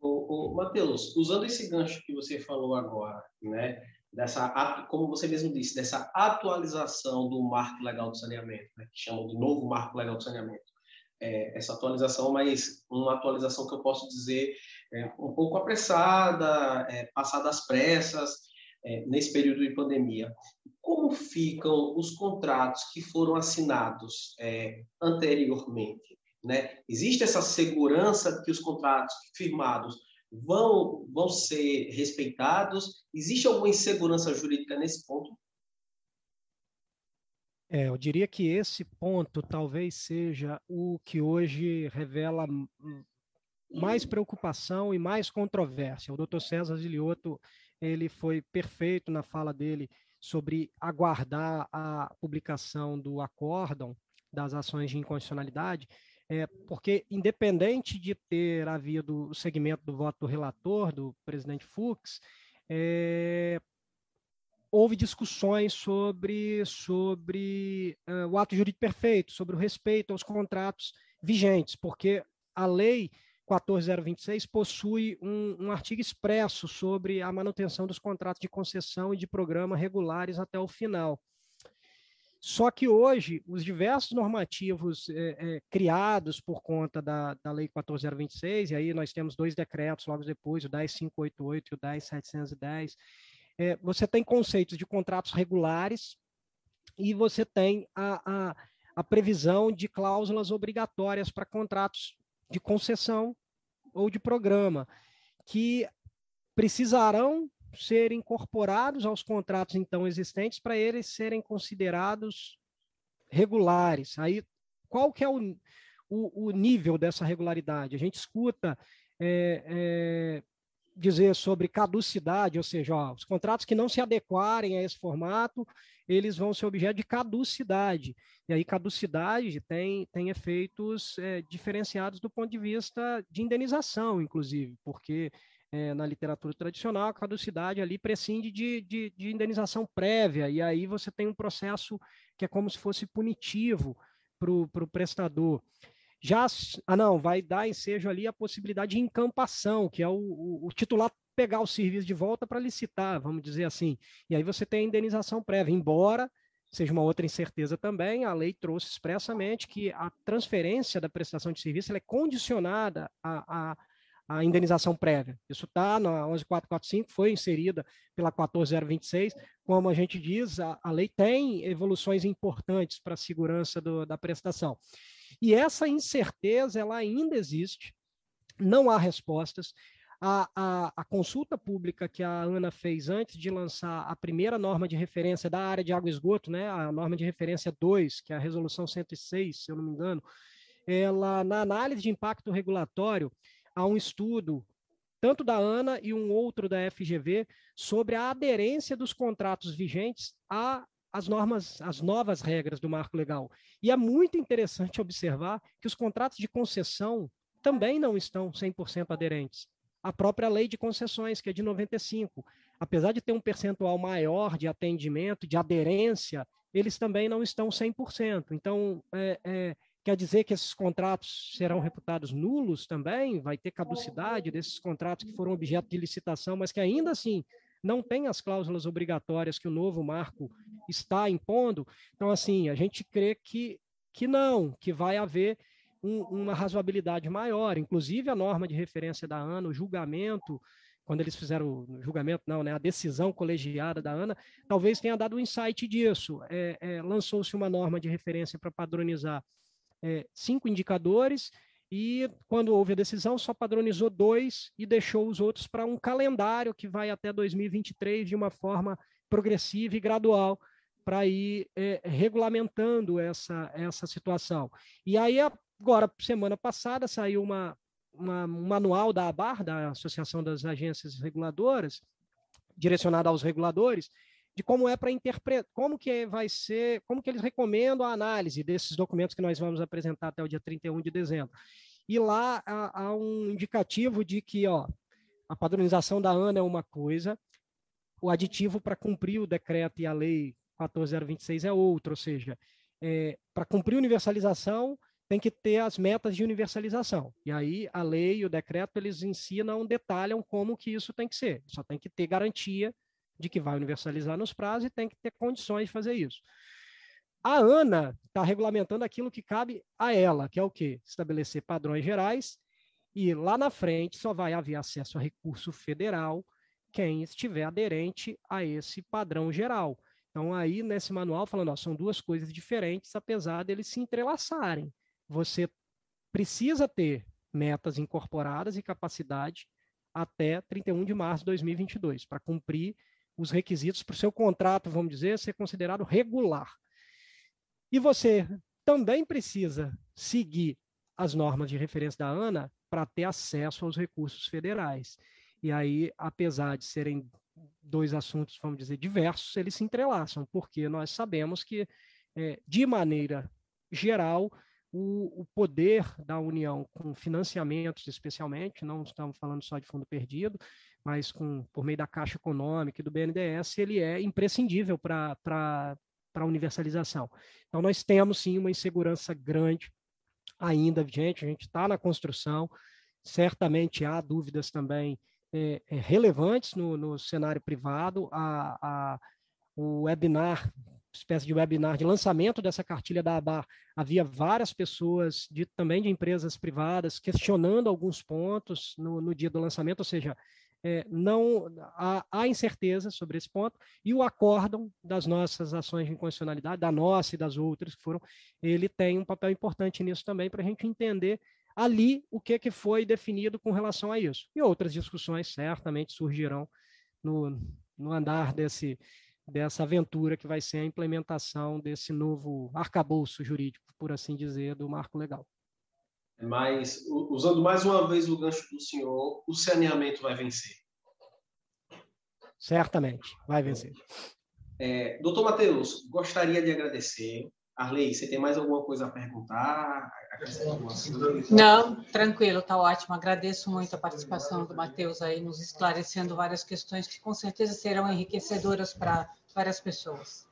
O, Matheus, usando esse gancho que você falou agora, né, dessa, como você mesmo disse, dessa atualização do marco legal do saneamento, né, que chamam de novo marco legal do saneamento. É, essa atualização, mas uma atualização que eu posso dizer é, um pouco apressada, é, passada às pressas, é, nesse período de pandemia. Como ficam os contratos que foram assinados é, anteriormente? Né? Existe essa segurança que os contratos firmados vão, vão ser respeitados? Existe alguma insegurança jurídica nesse ponto? É, eu diria que esse ponto talvez seja o que hoje revela mais preocupação e mais controvérsia. O doutor César Zilioto ele foi perfeito na fala dele sobre aguardar a publicação do acórdão das ações de inconstitucionalidade, é, porque independente de ter havido o segmento do voto do relator, do presidente Fux, é, houve discussões sobre, sobre uh, o ato jurídico perfeito, sobre o respeito aos contratos vigentes, porque a lei 14026 possui um, um, artigo expresso sobre a manutenção dos contratos de concessão e de programa regulares até o final. Só que hoje, os diversos normativos é, é, criados por conta da, da Lei 14026, e aí nós temos dois decretos logo depois, o 10588 e o 10710, é, você tem conceitos de contratos regulares e você tem a, a, a previsão de cláusulas obrigatórias para contratos de concessão ou de programa, que precisarão ser incorporados aos contratos então existentes para eles serem considerados regulares. Aí, qual que é o, o, o nível dessa regularidade? A gente escuta é, é, dizer sobre caducidade, ou seja, ó, os contratos que não se adequarem a esse formato, eles vão ser objeto de caducidade. E aí, caducidade tem, tem efeitos é, diferenciados do ponto de vista de indenização, inclusive, porque é, na literatura tradicional, a caducidade ali prescinde de, de, de, indenização prévia, e aí você tem um processo que é como se fosse punitivo para o prestador. Já, ah não, vai dar ensejo ali a possibilidade de encampação, que é o, o, o titular pegar o serviço de volta para licitar, vamos dizer assim. E aí você tem a indenização prévia, embora seja uma outra incerteza também, a lei trouxe expressamente que a transferência da prestação de serviço é condicionada a, a, indenização prévia. Isso está na 11445, foi inserida pela 14026. Como a gente diz, a, a lei tem evoluções importantes para a segurança do, da prestação. E essa incerteza, ela ainda existe, não há respostas. A, a, a, consulta pública que a ANA fez antes de lançar a primeira norma de referência da área de água e esgoto, né, a norma de referência 2, que é a resolução 106, se eu não me engano, ela, na análise de impacto regulatório, há um estudo, tanto da ANA e um outro da FGV, sobre a aderência dos contratos vigentes a as normas, as novas regras do marco legal. E é muito interessante observar que os contratos de concessão também não estão 100% aderentes a própria lei de concessões, que é de 95. Apesar de ter um percentual maior de atendimento, de aderência, eles também não estão 100%. Então, é, é, quer dizer que esses contratos serão reputados nulos também? Vai ter caducidade desses contratos que foram objeto de licitação, mas que ainda assim não tem as cláusulas obrigatórias que o novo marco está impondo? Então, assim, a gente crê que, que não, que vai haver um, uma razoabilidade maior. Inclusive, a norma de referência da ANA, o julgamento, quando eles fizeram o julgamento, não, né, a decisão colegiada da ANA, talvez tenha dado um insight disso. É, é, Lançou-se uma norma de referência para padronizar é, cinco indicadores e, quando houve a decisão, só padronizou dois e deixou os outros para um calendário que vai até 2023 de uma forma progressiva e gradual para ir é, regulamentando essa, essa situação. E aí, Agora, semana passada, saiu uma, uma, um manual da ABAR, da Associação das Agências Reguladoras, direcionado aos reguladores, de como é para interpretar, como que vai ser, como que eles recomendam a análise desses documentos que nós vamos apresentar até o dia 31 de dezembro. E lá há, há um indicativo de que ó, a padronização da ANA é uma coisa, o aditivo para cumprir o decreto e a lei 14026 é outro, ou seja, é, para cumprir universalização, tem que ter as metas de universalização. E aí a lei e o decreto eles ensinam, detalham como que isso tem que ser. Só tem que ter garantia de que vai universalizar nos prazos e tem que ter condições de fazer isso. A ANA está regulamentando aquilo que cabe a ela, que é o quê? Estabelecer padrões gerais e lá na frente só vai haver acesso a recurso federal quem estiver aderente a esse padrão geral. Então, aí nesse manual, falando, ó, são duas coisas diferentes, apesar deles se entrelaçarem você precisa ter metas incorporadas e capacidade até 31 de março de 2022 para cumprir os requisitos para o seu contrato, vamos dizer, ser considerado regular. E você também precisa seguir as normas de referência da ANA para ter acesso aos recursos federais. E aí, apesar de serem dois assuntos, vamos dizer, diversos, eles se entrelaçam, porque nós sabemos que, é, de maneira geral, o, o, poder da União com financiamentos, especialmente, não estamos falando só de fundo perdido, mas com, por meio da Caixa Econômica e do BNDES, ele é imprescindível para a universalização. Então, nós temos sim uma insegurança grande ainda vigente, a gente está na construção, certamente há dúvidas também é, é, relevantes no, no cenário privado, a, a, o webinar espécie de webinar de lançamento dessa cartilha da ABAR, havia várias pessoas, de, também de empresas privadas, questionando alguns pontos no, no dia do lançamento, ou seja, é, não há, há, incerteza sobre esse ponto, e o acórdão das nossas ações de inconstitucionalidade, da nossa e das outras que foram, ele tem um papel importante nisso também, para a gente entender ali o que, que foi definido com relação a isso. E outras discussões certamente surgirão no, no andar desse, dessa aventura que vai ser a implementação desse novo arcabouço jurídico, por assim dizer, do marco legal. Mas, usando mais uma vez o gancho do senhor, o saneamento vai vencer. Certamente, vai vencer. É, doutor Matheus, gostaria de agradecer Arley, você tem mais alguma coisa a perguntar? Não, tranquilo, tá ótimo. Agradeço muito a participação do Matheus aí, nos esclarecendo várias questões que com certeza serão enriquecedoras para várias pessoas.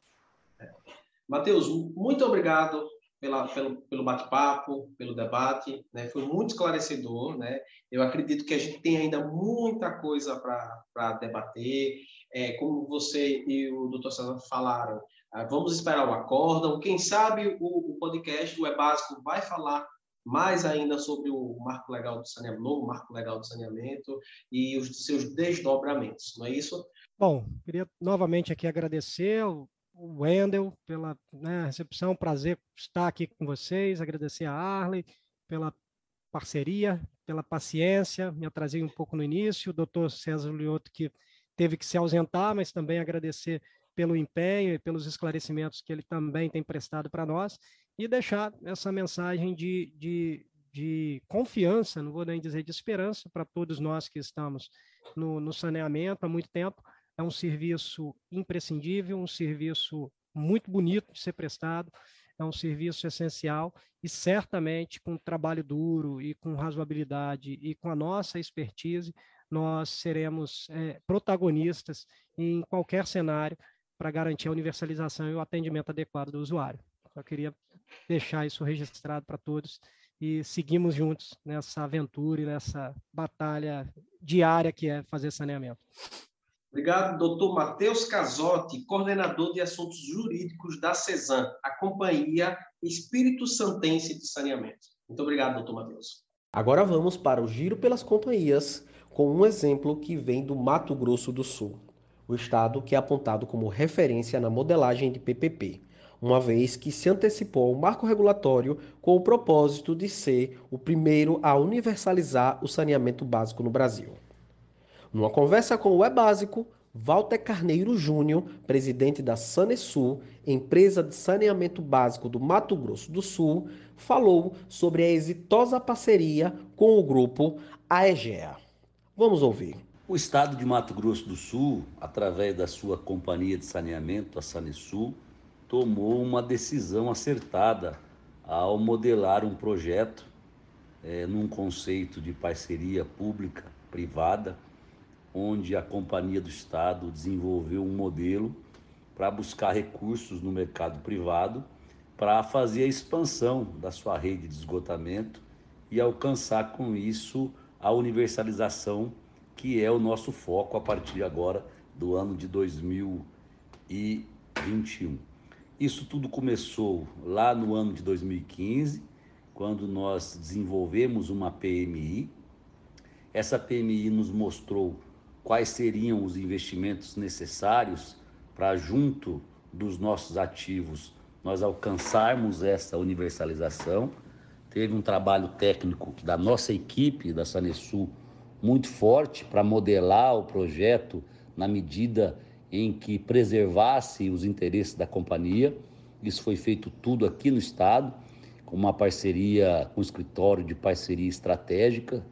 Matheus, muito obrigado pela, pelo, pelo bate-papo, pelo debate, né? foi muito esclarecedor. Né? Eu acredito que a gente tem ainda muita coisa para debater. É, como você e o doutor César falaram, ah, vamos esperar o acórdão. Quem sabe o, o podcast do É Básico vai falar mais ainda sobre o marco legal do saneamento, novo marco legal do saneamento e os seus desdobramentos, não é isso? Bom, queria novamente aqui agradecer o Wendel pela né, recepção, prazer estar aqui com vocês, agradecer a Arley pela parceria, pela paciência, me atrasei um pouco no início, o doutor César Lioto que teve que se ausentar, mas também agradecer pelo empenho e pelos esclarecimentos que ele também tem prestado para nós, e deixar essa mensagem de, de, de confiança, não vou nem dizer de esperança, para todos nós que estamos no, no saneamento há muito tempo. É um serviço imprescindível, um serviço muito bonito de ser prestado, é um serviço essencial e certamente com trabalho duro e com razoabilidade e com a nossa expertise, nós seremos é, protagonistas em qualquer cenário para garantir a universalização e o atendimento adequado do usuário. Eu queria deixar isso registrado para todos e seguimos juntos nessa aventura e nessa batalha diária que é fazer saneamento. Obrigado, doutor Matheus Casotti, coordenador de assuntos jurídicos da CESAM, a Companhia Espírito Santense de Saneamento. Muito obrigado, doutor Matheus. Agora vamos para o giro pelas companhias, com um exemplo que vem do Mato Grosso do Sul o Estado que é apontado como referência na modelagem de PPP, uma vez que se antecipou ao marco regulatório com o propósito de ser o primeiro a universalizar o saneamento básico no Brasil. Numa conversa com o E-Básico, Walter Carneiro Júnior, presidente da Sanesul, empresa de saneamento básico do Mato Grosso do Sul, falou sobre a exitosa parceria com o grupo AEGEA. Vamos ouvir. O estado de Mato Grosso do Sul, através da sua companhia de saneamento, a Sanesul, tomou uma decisão acertada ao modelar um projeto é, num conceito de parceria pública-privada, onde a companhia do Estado desenvolveu um modelo para buscar recursos no mercado privado para fazer a expansão da sua rede de esgotamento e alcançar com isso a universalização que é o nosso foco a partir agora do ano de 2021. Isso tudo começou lá no ano de 2015, quando nós desenvolvemos uma PMI. Essa PMI nos mostrou quais seriam os investimentos necessários para, junto dos nossos ativos, nós alcançarmos essa universalização. Teve um trabalho técnico da nossa equipe, da Sanesul, muito forte para modelar o projeto na medida em que preservasse os interesses da companhia. Isso foi feito tudo aqui no estado, com uma parceria com o escritório de parceria estratégica,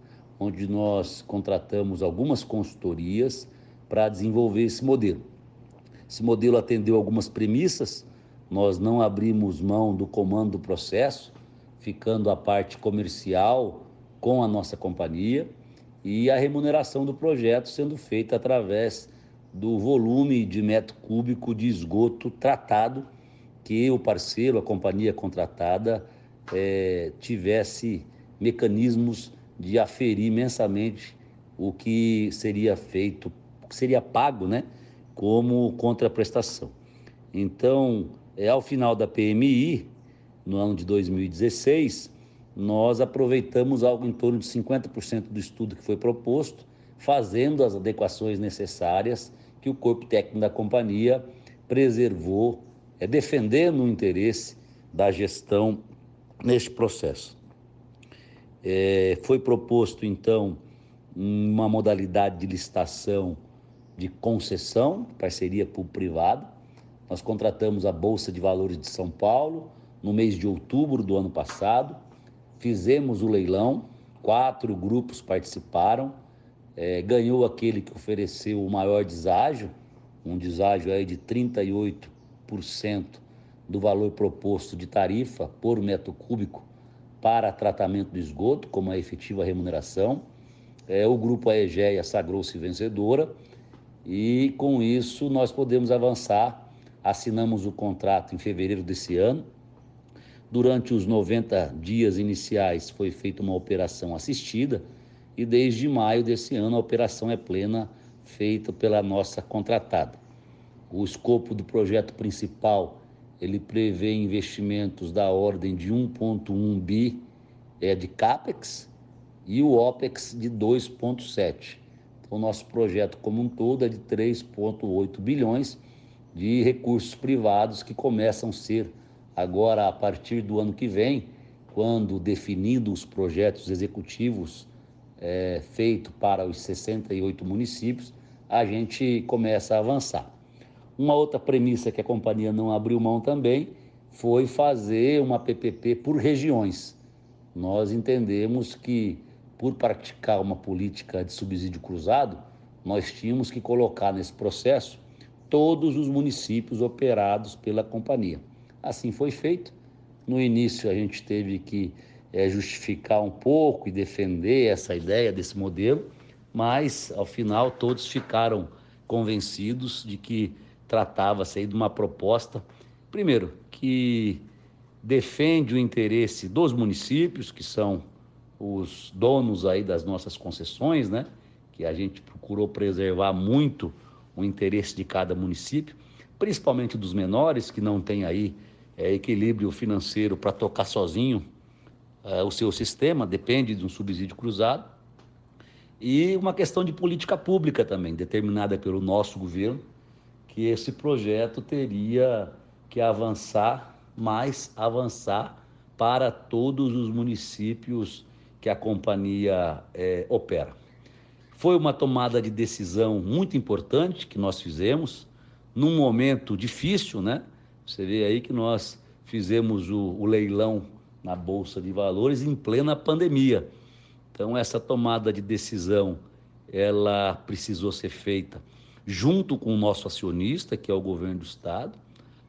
onde nós contratamos algumas consultorias para desenvolver esse modelo. Esse modelo atendeu algumas premissas, nós não abrimos mão do comando do processo, ficando a parte comercial com a nossa companhia e a remuneração do projeto sendo feita através do volume de metro cúbico de esgoto tratado que o parceiro, a companhia contratada, é, tivesse mecanismos de aferir mensalmente o que seria feito, o que seria pago, né, como contraprestação. Então, é, ao final da PMI, no ano de 2016, nós aproveitamos algo em torno de 50% do estudo que foi proposto, fazendo as adequações necessárias que o corpo técnico da companhia preservou, é, defendendo o interesse da gestão neste processo. É, foi proposto, então, uma modalidade de licitação de concessão, parceria público-privada. Nós contratamos a Bolsa de Valores de São Paulo no mês de outubro do ano passado Fizemos o leilão, quatro grupos participaram, é, ganhou aquele que ofereceu o maior deságio, um deságio aí de 38% do valor proposto de tarifa por metro cúbico para tratamento do esgoto, como a efetiva remuneração. É, o grupo Aegeia sagrou-se vencedora e, com isso, nós podemos avançar. Assinamos o contrato em fevereiro desse ano. Durante os 90 dias iniciais foi feita uma operação assistida e desde maio desse ano a operação é plena, feita pela nossa contratada. O escopo do projeto principal ele prevê investimentos da ordem de 1,1 bi é, de CAPEX e o OPEX de 2,7. Então, o nosso projeto como um todo é de 3,8 bilhões de recursos privados que começam a ser agora a partir do ano que vem, quando definindo os projetos executivos é, feito para os 68 municípios, a gente começa a avançar. Uma outra premissa que a companhia não abriu mão também foi fazer uma PPP por regiões. Nós entendemos que, por praticar uma política de subsídio cruzado, nós tínhamos que colocar nesse processo todos os municípios operados pela companhia. Assim foi feito. No início, a gente teve que é, justificar um pouco e defender essa ideia desse modelo, mas ao final todos ficaram convencidos de que tratava-se de uma proposta, primeiro, que defende o interesse dos municípios, que são os donos aí das nossas concessões, né? Que a gente procurou preservar muito o interesse de cada município, principalmente dos menores que não têm aí é, equilíbrio financeiro para tocar sozinho é, o seu sistema, depende de um subsídio cruzado. E uma questão de política pública também, determinada pelo nosso governo, que esse projeto teria que avançar, mais avançar para todos os municípios que a companhia é, opera. Foi uma tomada de decisão muito importante que nós fizemos, num momento difícil, né? Você vê aí que nós fizemos o, o leilão na Bolsa de Valores em plena pandemia. Então, essa tomada de decisão, ela precisou ser feita junto com o nosso acionista, que é o governo do estado,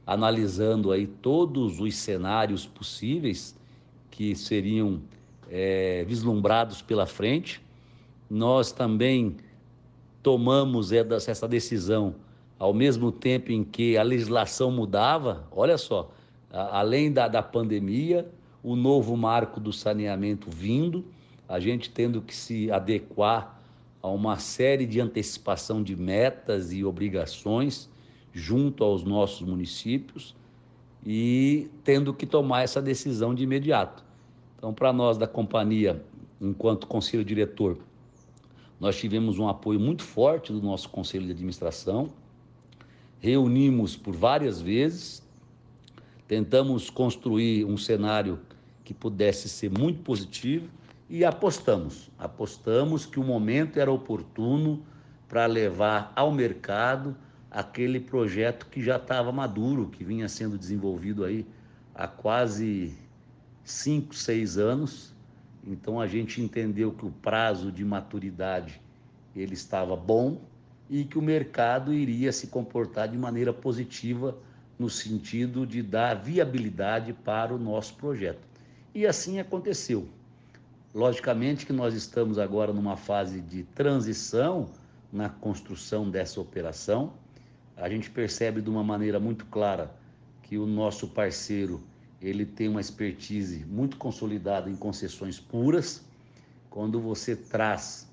analisando aí todos os cenários possíveis que seriam é, vislumbrados pela frente. Nós também tomamos essa decisão ao mesmo tempo em que a legislação mudava. Olha só, além da, da pandemia, o novo marco do saneamento vindo, a gente tendo que se adequar a uma série de antecipação de metas e obrigações junto aos nossos municípios e tendo que tomar essa decisão de imediato. Então, para nós da companhia, enquanto conselho diretor, nós tivemos um apoio muito forte do nosso conselho de administração, reunimos por várias vezes, tentamos construir um cenário que pudesse ser muito positivo e apostamos. Apostamos que o momento era oportuno para levar ao mercado aquele projeto que já estava maduro, que vinha sendo desenvolvido aí há quase cinco, seis anos. Então a gente entendeu que o prazo de maturidade ele estava bom e que o mercado iria se comportar de maneira positiva no sentido de dar viabilidade para o nosso projeto. E assim aconteceu. Logicamente que nós estamos agora numa fase de transição na construção dessa operação. A gente percebe de uma maneira muito clara que o nosso parceiro ele tem uma expertise muito consolidada em concessões puras. Quando você traz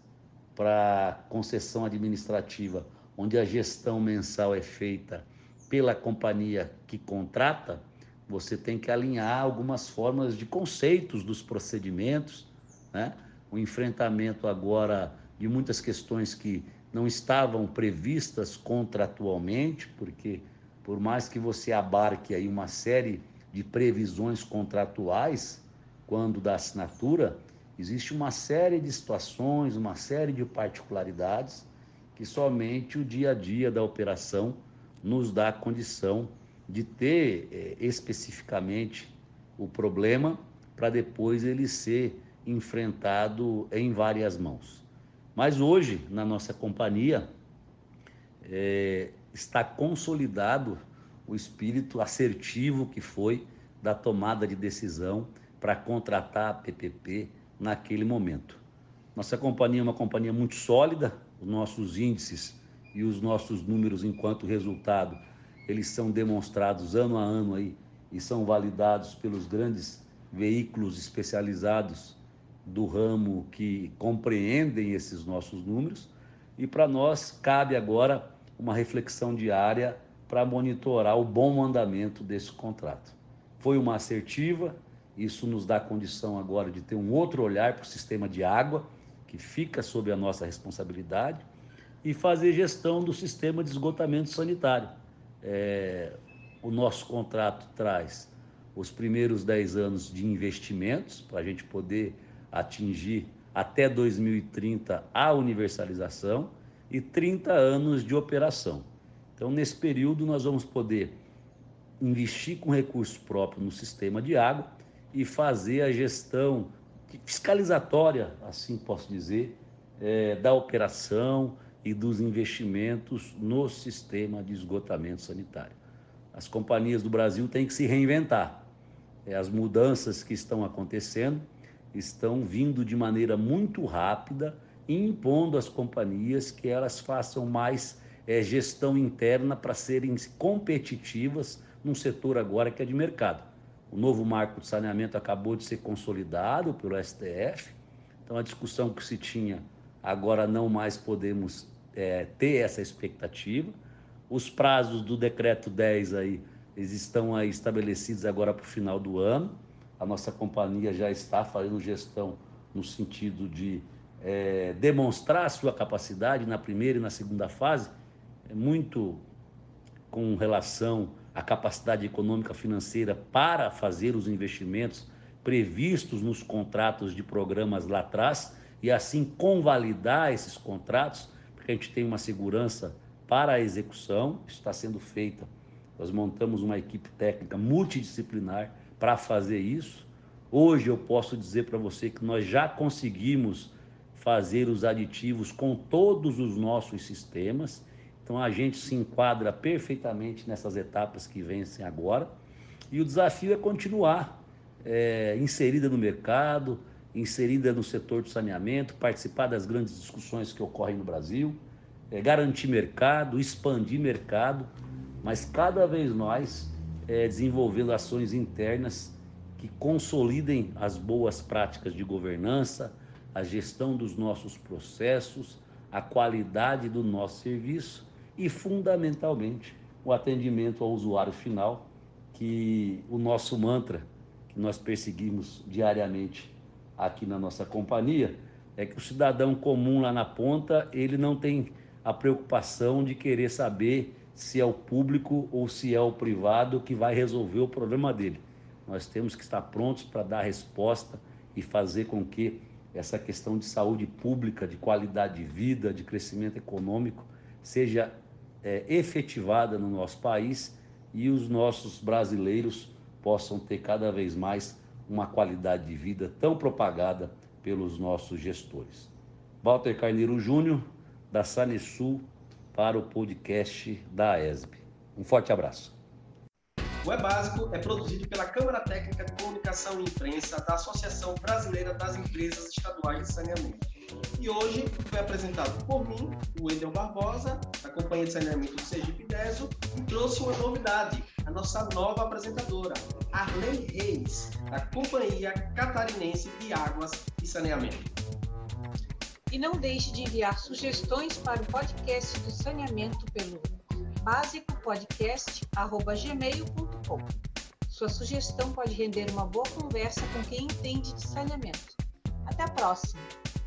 para concessão administrativa, onde a gestão mensal é feita pela companhia que contrata, você tem que alinhar algumas formas de conceitos dos procedimentos né? o enfrentamento agora de muitas questões que não estavam previstas contratualmente, porque por mais que você abarque aí uma série de previsões contratuais quando da assinatura, existe uma série de situações, uma série de particularidades que somente o dia a dia da operação nos dá condição de ter eh, especificamente o problema para depois ele ser enfrentado em várias mãos. Mas hoje, na nossa companhia, é, está consolidado o espírito assertivo que foi da tomada de decisão para contratar a PPP naquele momento. Nossa companhia é uma companhia muito sólida, os nossos índices e os nossos números enquanto resultado, eles são demonstrados ano a ano aí e são validados pelos grandes veículos especializados do ramo que compreendem esses nossos números. E para nós cabe agora uma reflexão diária para monitorar o bom andamento desse contrato. Foi uma assertiva, isso nos dá condição agora de ter um outro olhar para o sistema de água, que fica sob a nossa responsabilidade, e fazer gestão do sistema de esgotamento sanitário. É, o nosso contrato traz os primeiros 10 anos de investimentos para a gente poder atingir até 2030 a universalização e 30 anos de operação. Então, nesse período, nós vamos poder investir com recurso próprio no sistema de água e fazer a gestão fiscalizatória, assim posso dizer, é, da operação e dos investimentos no sistema de esgotamento sanitário. As companhias do Brasil têm que se reinventar. É, as mudanças que estão acontecendo estão vindo de maneira muito rápida, impondo às companhias que elas façam mais é, gestão interna para serem competitivas num setor agora que é de mercado. O novo marco de saneamento acabou de ser consolidado pelo STF, então a discussão que se tinha agora não mais podemos é, ter essa expectativa. Os prazos do decreto 10 aí, eles estão aí estabelecidos agora para o final do ano. A nossa companhia já está fazendo gestão no sentido de é, demonstrar a sua capacidade na primeira e na segunda fase, é muito com relação à capacidade econômica financeira para fazer os investimentos previstos nos contratos de programas lá atrás e assim convalidar esses contratos, porque a gente tem uma segurança para a execução, está sendo feita. Nós montamos uma equipe técnica multidisciplinar para fazer isso. Hoje eu posso dizer para você que nós já conseguimos fazer os aditivos com todos os nossos sistemas então a gente se enquadra perfeitamente nessas etapas que vencem agora. E o desafio é continuar é, inserida no mercado, inserida no setor do saneamento, participar das grandes discussões que ocorrem no Brasil, é, garantir mercado, expandir mercado, mas cada vez mais é, desenvolvendo ações internas que consolidem as boas práticas de governança, a gestão dos nossos processos, a qualidade do nosso serviço e, fundamentalmente, o atendimento ao usuário final, que o nosso mantra, que nós perseguimos diariamente aqui na nossa companhia, é que o cidadão comum lá na ponta, ele não tem a preocupação de querer saber se é o público ou se é o privado que vai resolver o problema dele. Nós temos que estar prontos para dar resposta e fazer com que essa questão de saúde pública, de qualidade de vida, de crescimento econômico, seja é, efetivada no nosso país e os nossos brasileiros possam ter cada vez mais uma qualidade de vida tão propagada pelos nossos gestores. Walter Carneiro Júnior, da Sanesul, para o podcast da ESB. Um forte abraço. O É Básico é produzido pela Câmara Técnica de Comunicação e Imprensa da Associação Brasileira das Empresas Estaduais de Saneamento. E hoje foi apresentado por mim, o Edel Barbosa, da Companhia de Saneamento do Sergipe Deso, e trouxe uma novidade, a nossa nova apresentadora, Arlene Reis, da Companhia Catarinense de Águas e Saneamento. E não deixe de enviar sugestões para o podcast do saneamento pelo basicopodcast.gmail.com. Sua sugestão pode render uma boa conversa com quem entende de saneamento. Até a próxima!